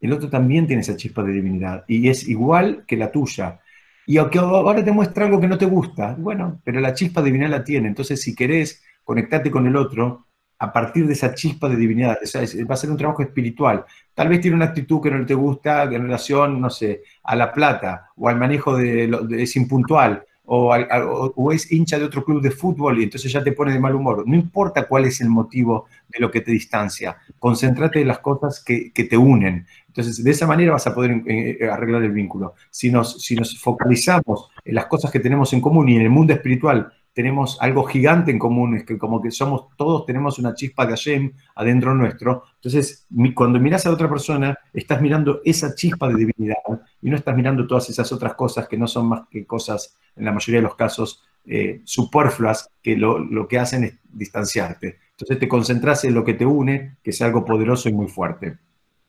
el otro también tiene esa chispa de divinidad y es igual que la tuya. Y aunque ahora te muestra algo que no te gusta, bueno, pero la chispa de divinidad la tiene. Entonces, si querés conectarte con el otro, a partir de esa chispa de divinidad, va a ser un trabajo espiritual. Tal vez tiene una actitud que no te gusta en relación, no sé, a la plata o al manejo de, de es impuntual o, es hincha de otro club de fútbol y entonces ya te pone de mal humor. No importa cuál es el motivo de lo que te distancia, concéntrate en las cosas que, te unen. Entonces, de esa manera vas a poder eh, arreglar el vínculo. Si nos, si nos focalizamos en las cosas que tenemos en común y en el mundo espiritual tenemos algo gigante en común, es que como que somos, todos tenemos una chispa de Hashem adentro nuestro. Entonces, cuando miras a otra persona, estás mirando esa chispa de divinidad y no estás mirando todas esas otras cosas que no son más que cosas, en la mayoría de los casos, eh, superfluas, que lo, lo, que hacen es distanciarte. Entonces te concentras en lo que te une, que es algo poderoso y muy fuerte.